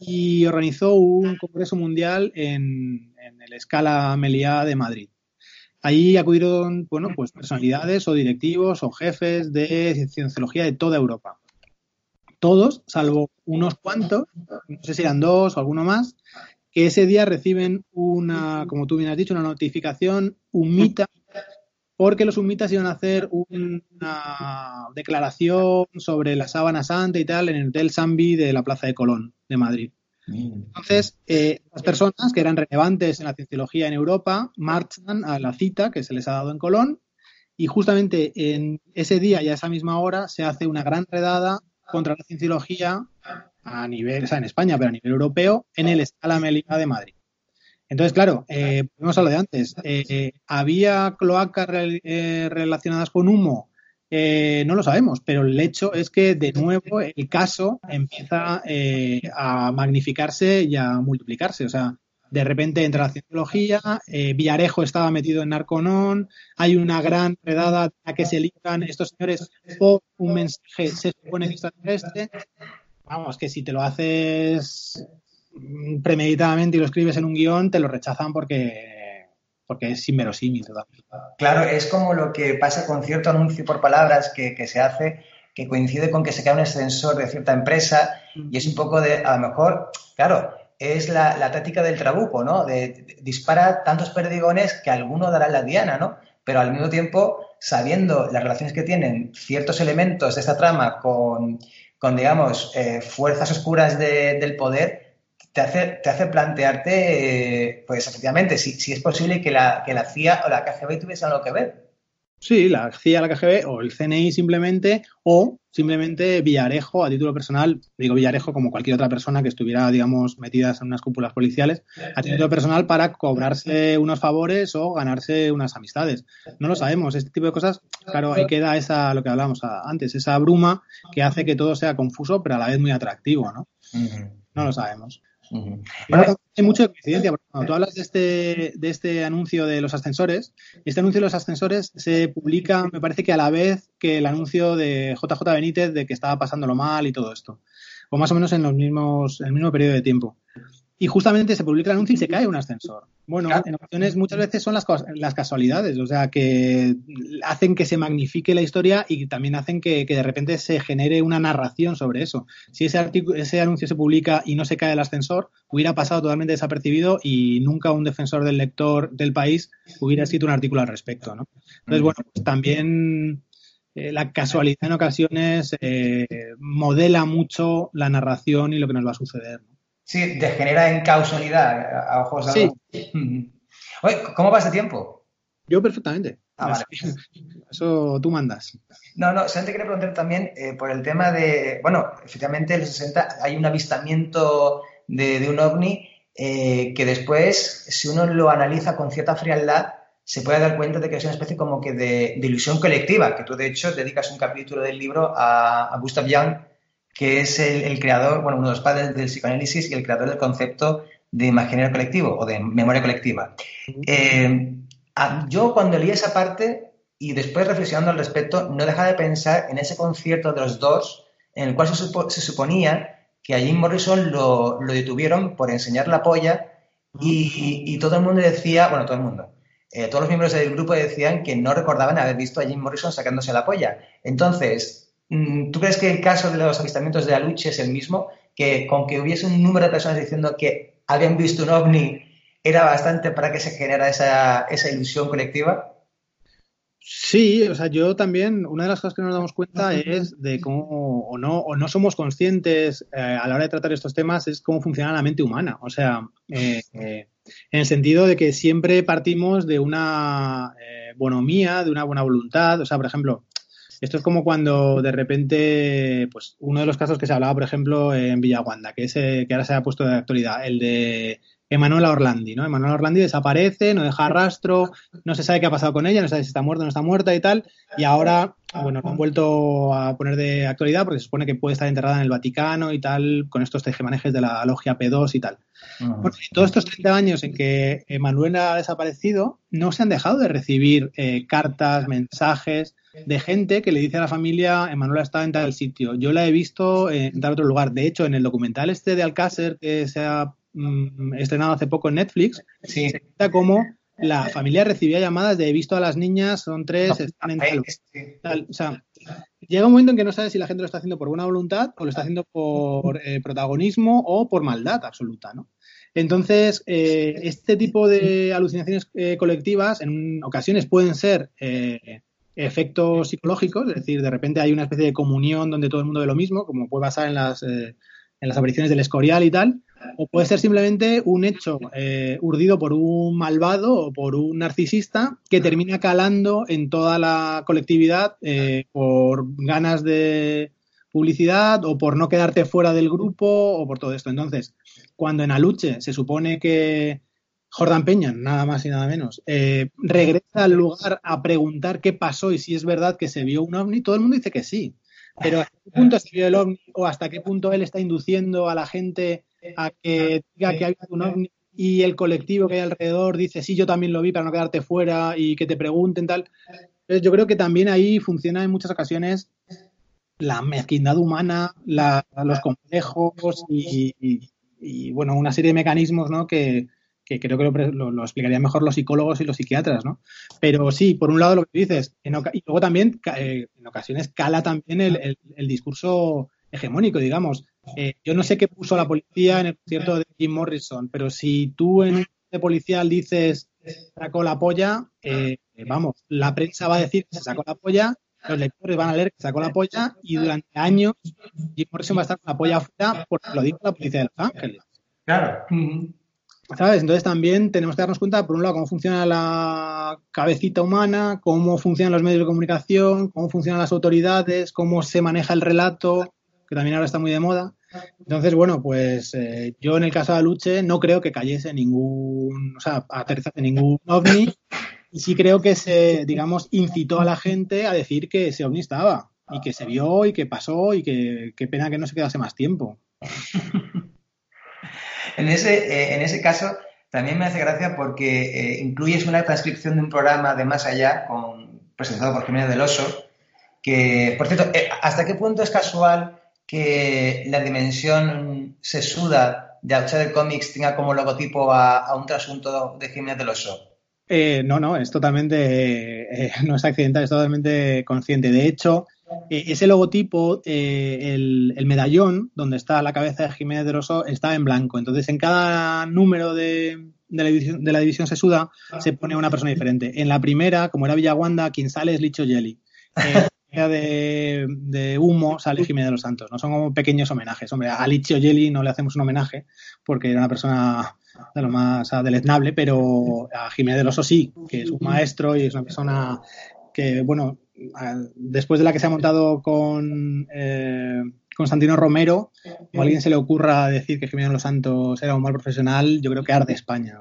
y organizó un congreso mundial en, en el Escala Meliá de Madrid. Ahí acudieron, bueno, pues personalidades o directivos o jefes de cienciología de toda Europa. Todos, salvo unos cuantos, no sé si eran dos o alguno más, que ese día reciben una, como tú bien has dicho, una notificación humita, porque los humitas iban a hacer una declaración sobre la sábana santa y tal en el Hotel Sambi de la Plaza de Colón de Madrid. Entonces, eh, las personas que eran relevantes en la cienciología en Europa marchan a la cita que se les ha dado en Colón y justamente en ese día y a esa misma hora se hace una gran redada contra la cienciología a nivel, o sea, en España, pero a nivel europeo, en el Escala Meliá de Madrid. Entonces, claro, eh, a lo de antes. Eh, ¿Había cloacas eh, relacionadas con humo? Eh, no lo sabemos, pero el hecho es que de nuevo el caso empieza eh, a magnificarse y a multiplicarse. O sea, de repente entra la cienciología, eh, Villarejo estaba metido en Narconón, hay una gran redada a que se ligan estos señores por un mensaje, se supone extraterrestre. Vamos, que si te lo haces premeditadamente y lo escribes en un guion, te lo rechazan porque porque es inverosímil
Claro, es como lo que pasa con cierto anuncio por palabras que, se hace, que coincide con que se cae un ascensor de cierta empresa y es un poco de, a lo mejor, claro, es la, táctica del trabuco, ¿no? De, dispara tantos perdigones que alguno dará la diana, ¿no? Pero al mismo tiempo, sabiendo las relaciones que tienen ciertos elementos de esta trama con, con digamos, eh, fuerzas oscuras del poder, te hace, te hace plantearte, pues efectivamente, si, si, es posible que la, que la CIA o la KGB tuviesen algo que ver.
Sí, la CIA, la KGB o el CNI simplemente, o simplemente Villarejo a título personal, digo Villarejo como cualquier otra persona que estuviera, digamos, metidas en unas cúpulas policiales, a título personal para cobrarse unos favores o ganarse unas amistades. No lo sabemos, este tipo de cosas, claro, ahí queda esa, lo que hablábamos antes, esa bruma que hace que todo sea confuso, pero a la vez muy atractivo, ¿no? No lo sabemos hay mucha coincidencia, cuando tú hablas de este, de este anuncio de los ascensores, este anuncio de los ascensores se publica, me parece que a la vez que el anuncio de JJ Benítez de que estaba pasándolo mal y todo esto, o más o menos en los mismos, en el mismo periodo de tiempo y justamente se publica el anuncio y se cae un ascensor. Bueno, en ocasiones muchas veces son las, las casualidades, o sea, que hacen que se magnifique la historia y también hacen que, de repente se genere una narración sobre eso. Si ese, ese anuncio se publica y no se cae el ascensor, hubiera pasado totalmente desapercibido y nunca un defensor del lector del país hubiera escrito un artículo al respecto. ¿no? Entonces, bueno, pues también eh, la casualidad en ocasiones eh, modela mucho la narración y lo que nos va a suceder.
Sí, degenera en causalidad a ojos de sí. <laughs> Oye, ¿cómo va ese tiempo?
Yo perfectamente. Ah, vale. <laughs> Eso tú mandas.
No, no, solamente quería preguntar también eh, por el tema de, bueno, efectivamente en los 60 hay un avistamiento de, un ovni eh, que después, si uno lo analiza con cierta frialdad, se puede dar cuenta de que es una especie como que de, ilusión colectiva, que tú de hecho dedicas un capítulo del libro a, a Gustav Jung que es el, creador, bueno, uno de los padres del psicoanálisis y el creador del concepto de imaginario colectivo o de memoria colectiva. Eh, yo cuando leí esa parte y después reflexionando al respecto, no dejaba de pensar en ese concierto de los dos en el cual se, suponía que a Jim Morrison lo, detuvieron por enseñar la polla y, todo el mundo decía, bueno, todo el mundo, eh, todos los miembros del grupo decían que no recordaban haber visto a Jim Morrison sacándose la polla. Entonces, ¿Tú crees que el caso de los avistamientos de Aluche es el mismo? Que con que hubiese un número de personas diciendo que habían visto un ovni era bastante para que se generara esa, ilusión colectiva?
Sí, o sea, yo también, una de las cosas que nos damos cuenta es de cómo o no, o no somos conscientes eh, a la hora de tratar estos temas es cómo funciona la mente humana. O sea, eh, eh, en el sentido de que siempre partimos de una bonomía, de una buena voluntad. O sea, por ejemplo, esto es como cuando de repente, pues uno de los casos que se hablaba, por ejemplo, en Villaguanda, que, es, que ahora se ha puesto de actualidad, el de Emanuela Orlandi, ¿no? Emanuela Orlandi desaparece, no deja rastro, no se sabe qué ha pasado con ella, no se sabe si está muerta o no está muerta y tal, y ahora, bueno, lo han vuelto a poner de actualidad porque se supone que puede estar enterrada en el Vaticano y tal, con estos tejemanejes de la logia P2 y tal. todos estos 30 años en que Emanuela ha desaparecido, no se han dejado de recibir eh, cartas, mensajes, de gente que le dice a la familia, Emanuela está en tal sitio. Yo la he visto en tal otro lugar. De hecho, en el documental este de Alcácer que se ha mm, estrenado hace poco en Netflix, se cuenta cómo la familia recibía llamadas de he visto a las niñas, son tres, están en tal, O sea, llega un momento en que no sabes si la gente lo está haciendo por buena voluntad o lo está haciendo por eh, protagonismo o por maldad absoluta, ¿no? Entonces, eh, este tipo de alucinaciones eh, colectivas en ocasiones pueden ser efectos psicológicos, es decir, de repente hay una especie de comunión donde todo el mundo ve lo mismo, como puede pasar en las, eh, en las apariciones del Escorial y tal, o puede ser simplemente un hecho eh, urdido por un malvado o por un narcisista que termina calando en toda la colectividad eh, por ganas de publicidad o por no quedarte fuera del grupo o por todo esto. Entonces, cuando en Aluche se supone que Jordan Peña, nada más y nada menos, eh, regresa al lugar a preguntar qué pasó y si es verdad que se vio un ovni, todo el mundo dice que sí. Pero ¿hasta qué punto se vio el ovni o hasta qué punto él está induciendo a la gente a que diga que hay un ovni y el colectivo que hay alrededor dice sí, yo también lo vi para no quedarte fuera y que te pregunten tal? Entonces yo creo que también ahí funciona en muchas ocasiones la mezquindad humana, los complejos y, bueno, una serie de mecanismos ¿no? que, que creo que lo, lo, explicarían mejor los psicólogos y los psiquiatras, ¿no? Pero sí, por un lado lo que dices, y luego también eh, en ocasiones cala también el, discurso hegemónico, digamos. Eh, yo no sé qué puso la policía en el concierto de Jim Morrison, pero si tú en un de policial dices sacó la polla, eh, vamos, la prensa va a decir que se sacó la polla, los lectores van a leer que sacó la polla y durante años Jim Morrison va a estar con la polla afuera porque lo dijo la policía de Los Ángeles.
Claro.
¿Sabes? Entonces también tenemos que darnos cuenta, por un lado, cómo funciona la cabecita humana, cómo funcionan los medios de comunicación, cómo funcionan las autoridades, cómo se maneja el relato, que también ahora está muy de moda. Entonces, bueno, pues eh, yo en el caso de Aluche no creo que cayese ningún, o sea, aterrizase ningún ovni y sí creo que se, digamos, incitó a la gente a decir que ese ovni estaba y que se vio y que pasó y que qué pena que no se quedase más tiempo. <laughs>
En ese, eh, en ese caso, también me hace gracia porque eh, incluyes una transcripción de un programa de Más Allá, presentado por Jiménez del Oso, que, por cierto, eh, ¿hasta qué punto es casual que la dimensión sesuda de Outsider Comics tenga como logotipo a, un trasunto de Jiménez del Oso?
no, no, es totalmente, no es accidental, es totalmente consciente. De hecho, ese logotipo, eh, el, medallón donde está la cabeza de Jiménez de Rosso está en blanco. Entonces, en cada número de, la, división, de la división sesuda se pone una persona diferente. En la primera, como era Villaguanda, quien sale es Licho Jelly. En de, de, humo sale Jiménez de los Santos. No son como pequeños homenajes. Hombre, a Licho Jelly no le hacemos un homenaje porque era una persona de lo más deleznable, pero a Jiménez de los sí, que es un maestro y es una persona que, bueno, después de la que se ha montado con eh, Constantino Romero, o a alguien se le ocurra decir que Jiménez Los Santos era un mal profesional, yo creo que arde España.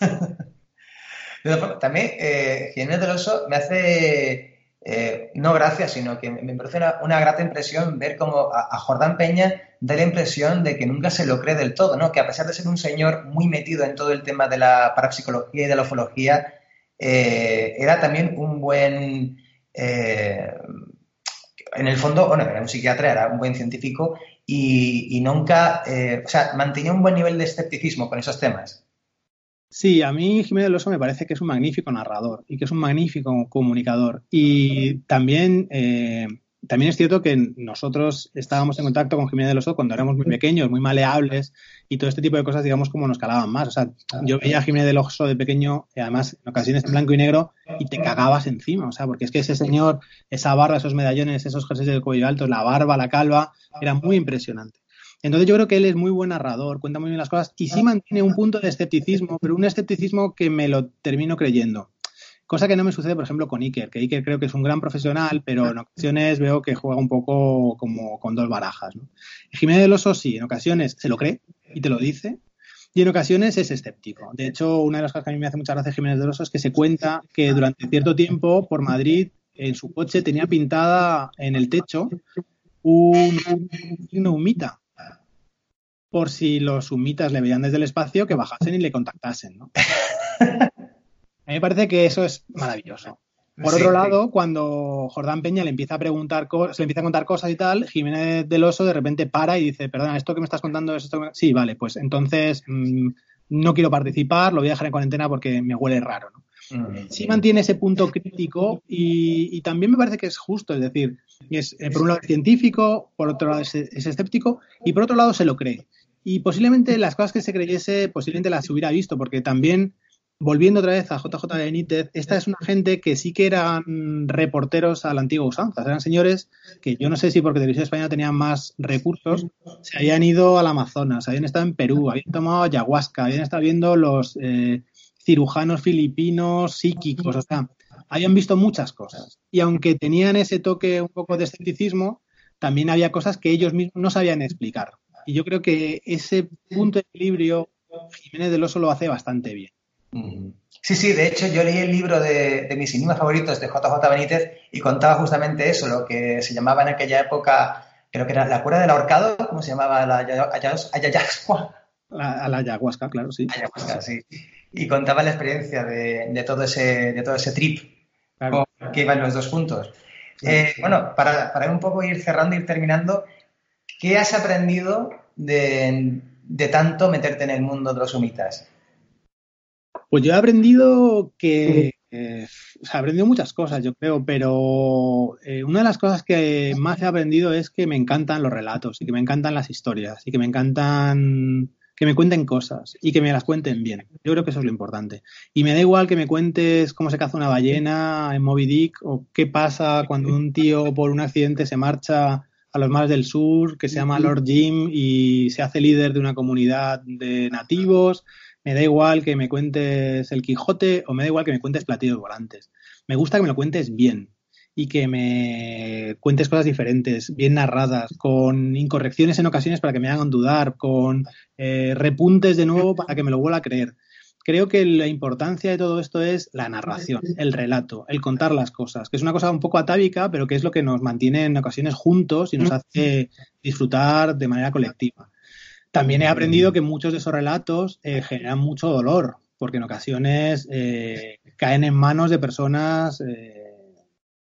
<laughs>
También eh, Jiménez del Oso me hace, eh, no gracia, sino que me produce una, grata impresión ver cómo a, Jordán Peña da la impresión de que nunca se lo cree del todo, ¿no? que a pesar de ser un señor muy metido en todo el tema de la parapsicología y de la ufología, eh, era también un buen eh, en el fondo, bueno, era un psiquiatra, era un buen científico y, nunca, eh, o sea, mantenía un buen nivel de escepticismo con esos temas.
Sí, a mí Jiménez Loso me parece que es un magnífico narrador y que es un magnífico comunicador. Y también eh, también es cierto que nosotros estábamos en contacto con Jiménez del Oso cuando éramos muy pequeños, muy maleables y todo este tipo de cosas, digamos, como nos calaban más. O sea, yo veía a Jiménez del Oso de pequeño, y además en ocasiones en blanco y negro, y te cagabas encima. O sea, porque es que ese señor, esa barba, esos medallones, esos jerseys de cuello alto, la barba, la calva, era muy impresionante. Entonces yo creo que él es muy buen narrador, cuenta muy bien las cosas y sí mantiene un punto de escepticismo, pero un escepticismo que me lo termino creyendo. Cosa que no me sucede, por ejemplo, con Iker, que Iker creo que es un gran profesional, pero en ocasiones veo que juega un poco como con dos barajas. ¿no? Jiménez del Oso sí, en ocasiones se lo cree y te lo dice, y en ocasiones es escéptico. De hecho, una de las cosas que a mí me hace mucha gracia Jiménez de Loso es que se cuenta que durante cierto tiempo por Madrid en su coche tenía pintada en el techo un, un, humita por si los humitas le veían desde el espacio que bajasen y le contactasen. ¿no? <laughs> A mí me parece que eso es maravilloso. Por otro lado, cuando Jordán Peña le empieza a preguntar, se le empieza a contar cosas y tal, Jiménez del Oso de repente para y dice, perdona, ¿esto que me estás contando es esto? Sí, vale, pues entonces mmm, no quiero participar, lo voy a dejar en cuarentena porque me huele raro. ¿no? Mm. Sí mantiene ese punto crítico y, y, también me parece que es justo, es decir, es, eh, por un lado es científico, por otro lado es, es escéptico y por otro lado se lo cree. Y posiblemente las cosas que se creyese, posiblemente las hubiera visto, porque también volviendo otra vez a JJ Benítez, esta es una gente que sí que eran reporteros a la antigua usanza. Eran señores que yo no sé si porque Televisión Española tenían más recursos, se habían ido al Amazonas, habían estado en Perú, habían tomado ayahuasca, habían estado viendo los eh, cirujanos filipinos psíquicos, o sea, habían visto muchas cosas. Y aunque tenían ese toque un poco de escepticismo, también había cosas que ellos mismos no sabían explicar. Y yo creo que ese punto de equilibrio Jiménez del Oso lo hace bastante bien.
Sí, sí, de hecho yo leí el libro de, de mis enigmas favoritos de JJ Benítez y contaba justamente eso, lo que se llamaba en aquella época, creo que era la cura del ahorcado, ¿cómo se llamaba? La ayahuasca.
La, la ayahuasca, claro, sí.
Ayahuasca, sí. Y contaba la experiencia de, de todo, ese, de todo ese trip claro. que iban los dos juntos. Eh, bueno, para, para un poco ir cerrando, ir terminando, ¿qué has aprendido de, de tanto meterte en el mundo de los humitas?
Pues yo he aprendido que, eh, o sea, he aprendido muchas cosas, yo creo, pero eh, una de las cosas que más he aprendido es que me encantan los relatos y que me encantan las historias y que me encantan que me cuenten cosas y que me las cuenten bien. Yo creo que eso es lo importante. Y me da igual que me cuentes cómo se caza una ballena en Moby Dick o qué pasa cuando un tío por un accidente se marcha a los mares del sur, que se llama Lord Jim y se hace líder de una comunidad de nativos me da igual que me cuentes el Quijote o me da igual que me cuentes platillos volantes. Me gusta que me lo cuentes bien y que me cuentes cosas diferentes, bien narradas, con incorrecciones en ocasiones para que me hagan dudar, con eh, repuntes de nuevo para que me lo vuelva a creer. Creo que la importancia de todo esto es la narración, el relato, el contar las cosas, que es una cosa un poco atávica, pero que es lo que nos mantiene en ocasiones juntos y nos hace disfrutar de manera colectiva. También he aprendido que muchos de esos relatos eh, generan mucho dolor, porque en ocasiones eh, caen en manos de personas eh,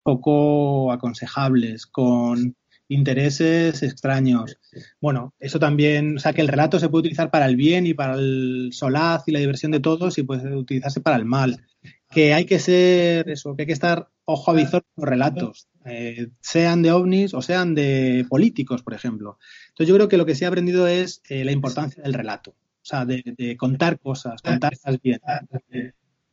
poco aconsejables, con intereses extraños. Bueno, eso también, o sea, que el relato se puede utilizar para el bien y para el solaz y la diversión de todos y puede utilizarse para el mal. Que hay que ser eso, que hay que estar ojo a visor con los relatos, eh, sean de ovnis o sean de políticos, por ejemplo. Entonces yo creo que lo que se ha aprendido es eh, la importancia del relato, o sea, de, de contar cosas, contarlas bien.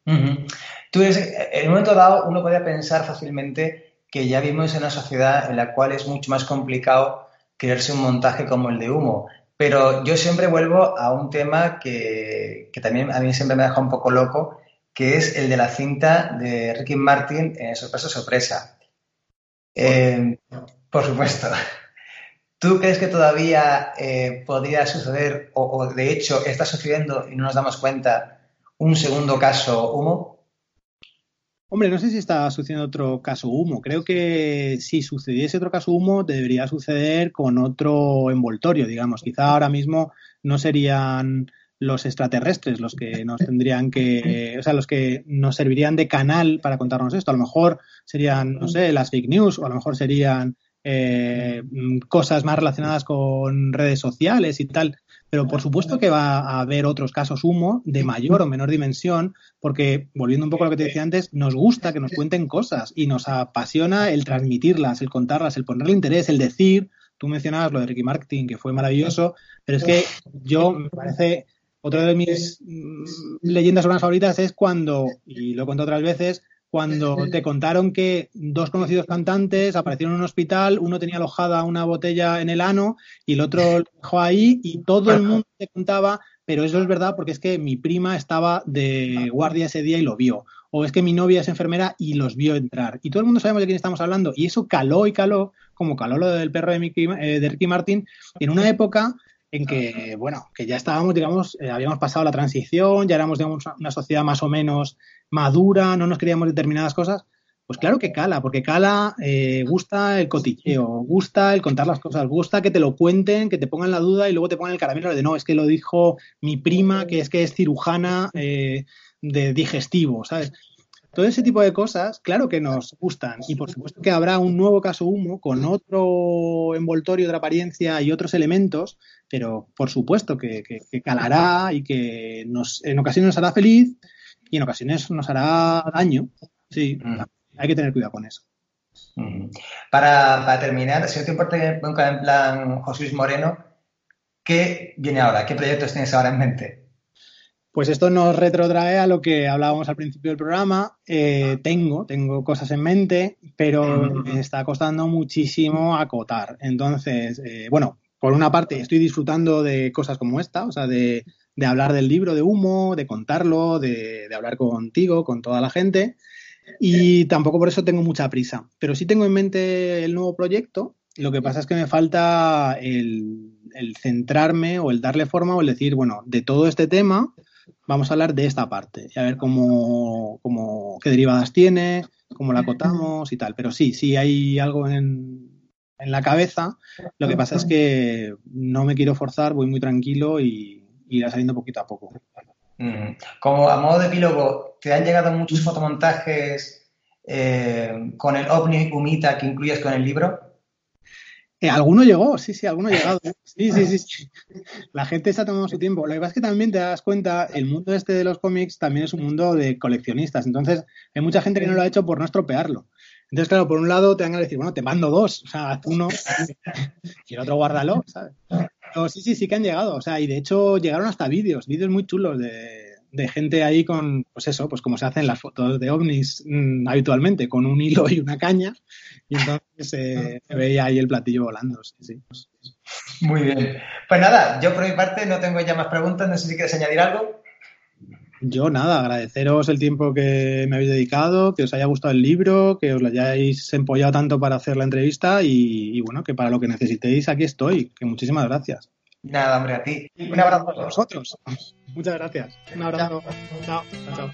Uh -huh. Tú, en un momento dado, uno podría pensar fácilmente que ya vivimos en una sociedad en la cual es mucho más complicado creerse un montaje como el de humo. Pero yo siempre vuelvo a un tema que, que también a mí siempre me deja un poco loco, que es el de la cinta de Ricky Martin en Sorpresa Sorpresa. Eh, por supuesto. ¿Tú crees que todavía eh, podría suceder, o, o, de hecho está sucediendo y no nos damos cuenta, un segundo caso humo?
Hombre, no sé si está sucediendo otro caso humo. Creo que si sucediese otro caso humo, debería suceder con otro envoltorio, digamos. Quizá ahora mismo no serían los extraterrestres los que nos tendrían que, o sea, los que nos servirían de canal para contarnos esto. A lo mejor serían, no sé, las fake news o a lo mejor serían eh, cosas más relacionadas con redes sociales y tal. Pero por supuesto que va a haber otros casos humo de mayor o menor dimensión, porque volviendo un poco a lo que te decía antes, nos gusta que nos cuenten cosas y nos apasiona el transmitirlas, el contarlas, el ponerle interés, el decir. Tú mencionabas lo de Ricky Martin, que fue maravilloso, pero es que yo me parece otra de mis leyendas urbanas favoritas es cuando, y lo he contado otras veces, cuando te contaron que dos conocidos cantantes aparecieron en un hospital, uno tenía alojada una botella en el ano y el otro lo dejó ahí y todo el mundo te contaba, pero eso es verdad porque es que mi prima estaba de guardia ese día y lo vio. O es que mi novia es enfermera y los vio entrar. Y todo el mundo sabemos de quién estamos hablando. Y eso caló y caló, como caló lo del perro de, eh, de Ricky Martin, en una época en que, bueno, que ya estábamos, digamos, eh, habíamos pasado la transición, ya éramos, digamos, una sociedad más o menos madura, no nos queríamos determinadas cosas, pues claro que cala, porque cala, eh, gusta el cotilleo, gusta el contar las cosas, gusta que te lo cuenten, que te pongan la duda y luego te pongan el caramelo de no, es que lo dijo mi prima, que es que es cirujana eh, de digestivo, ¿sabes? Todo ese tipo de cosas, claro que nos gustan. Y por supuesto que habrá un nuevo caso humo con otro envoltorio, otra apariencia y otros elementos, pero por supuesto que, calará y que nos, en ocasiones nos hará feliz y en ocasiones nos hará daño. Sí, mm. hay que tener cuidado con eso.
Mm. Para, terminar, si no te importa en plan José Luis Moreno, ¿qué viene ahora? ¿Qué proyectos tienes ahora en mente?
Pues esto nos retrotrae a lo que hablábamos al principio del programa. Eh, tengo, tengo cosas en mente, pero me está costando muchísimo acotar. Entonces, eh, bueno, por una parte estoy disfrutando de cosas como esta, o sea, de, hablar del libro de humo, de contarlo, de, hablar contigo, con toda la gente. Y tampoco por eso tengo mucha prisa. Pero sí tengo en mente el nuevo proyecto. Lo que pasa es que me falta el, el centrarme o el darle forma o el decir, bueno, de todo este tema vamos a hablar de esta parte y a ver cómo, cómo qué derivadas tiene, cómo la acotamos y tal. Pero sí, sí hay algo en, en la cabeza. Lo que pasa es que no me quiero forzar, voy muy tranquilo y irá saliendo poquito a poco.
Mm. Como a modo de epílogo, ¿te han llegado muchos fotomontajes eh, con el ovni humita que incluyes con el libro?
Eh, alguno llegó, sí, sí, alguno ha llegado. Sí, sí, sí, La gente está tomando su tiempo. Lo que pasa es que también te das cuenta, el mundo este de los cómics también es un mundo de coleccionistas. Entonces, hay mucha gente que no lo ha hecho por no estropearlo. Entonces, claro, por un lado te van a decir, bueno, te mando dos, o sea, haz uno <laughs> y el otro guárdalo, ¿sabes? Pero sí, sí, sí que han llegado, o sea, y de hecho llegaron hasta vídeos, vídeos muy chulos de, de gente ahí con, pues eso, pues como se hacen las fotos de ovnis mm, habitualmente, con un hilo y una caña, y entonces eh, se veía ahí el platillo volando. Sí,
Muy bien. Pues nada, yo por mi parte no tengo ya más preguntas, no sé si quieres añadir algo.
Yo nada, agradeceros el tiempo que me habéis dedicado, que os haya gustado el libro, que os lo hayáis empollado tanto para hacer la entrevista y, y bueno, que para lo que necesitéis aquí estoy, que muchísimas gracias.
Nada, hombre, a ti. Un abrazo a
vosotros. Muchas gracias. Un abrazo. chao. chao. chao.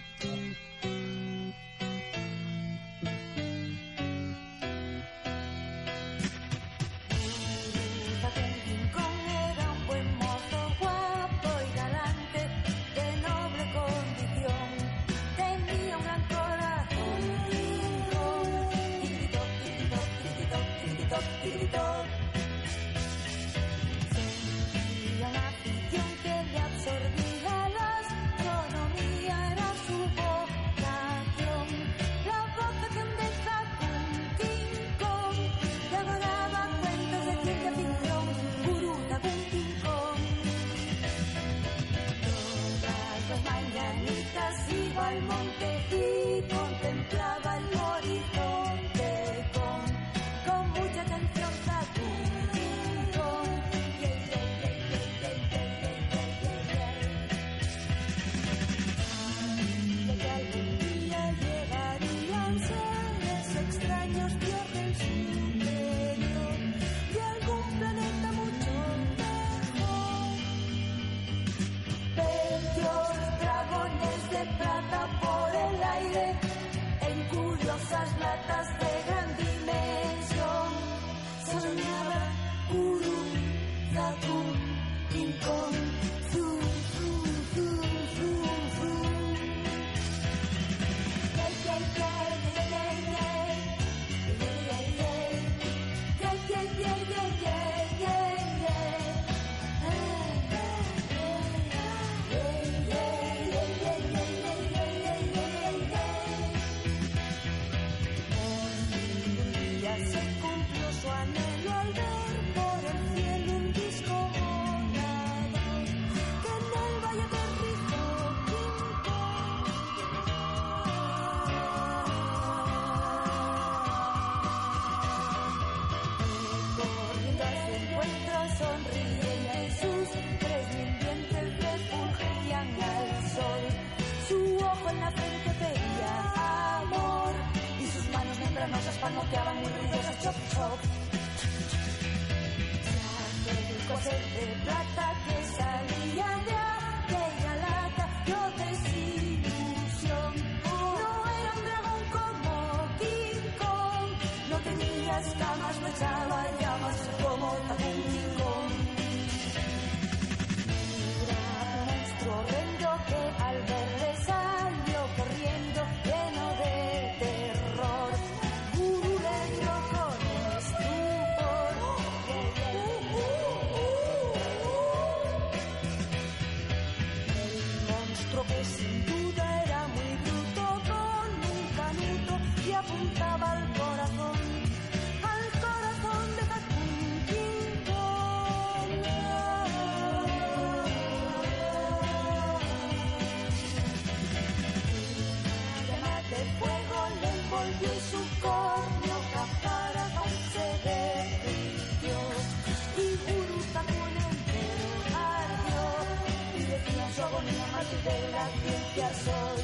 De la ciencia soy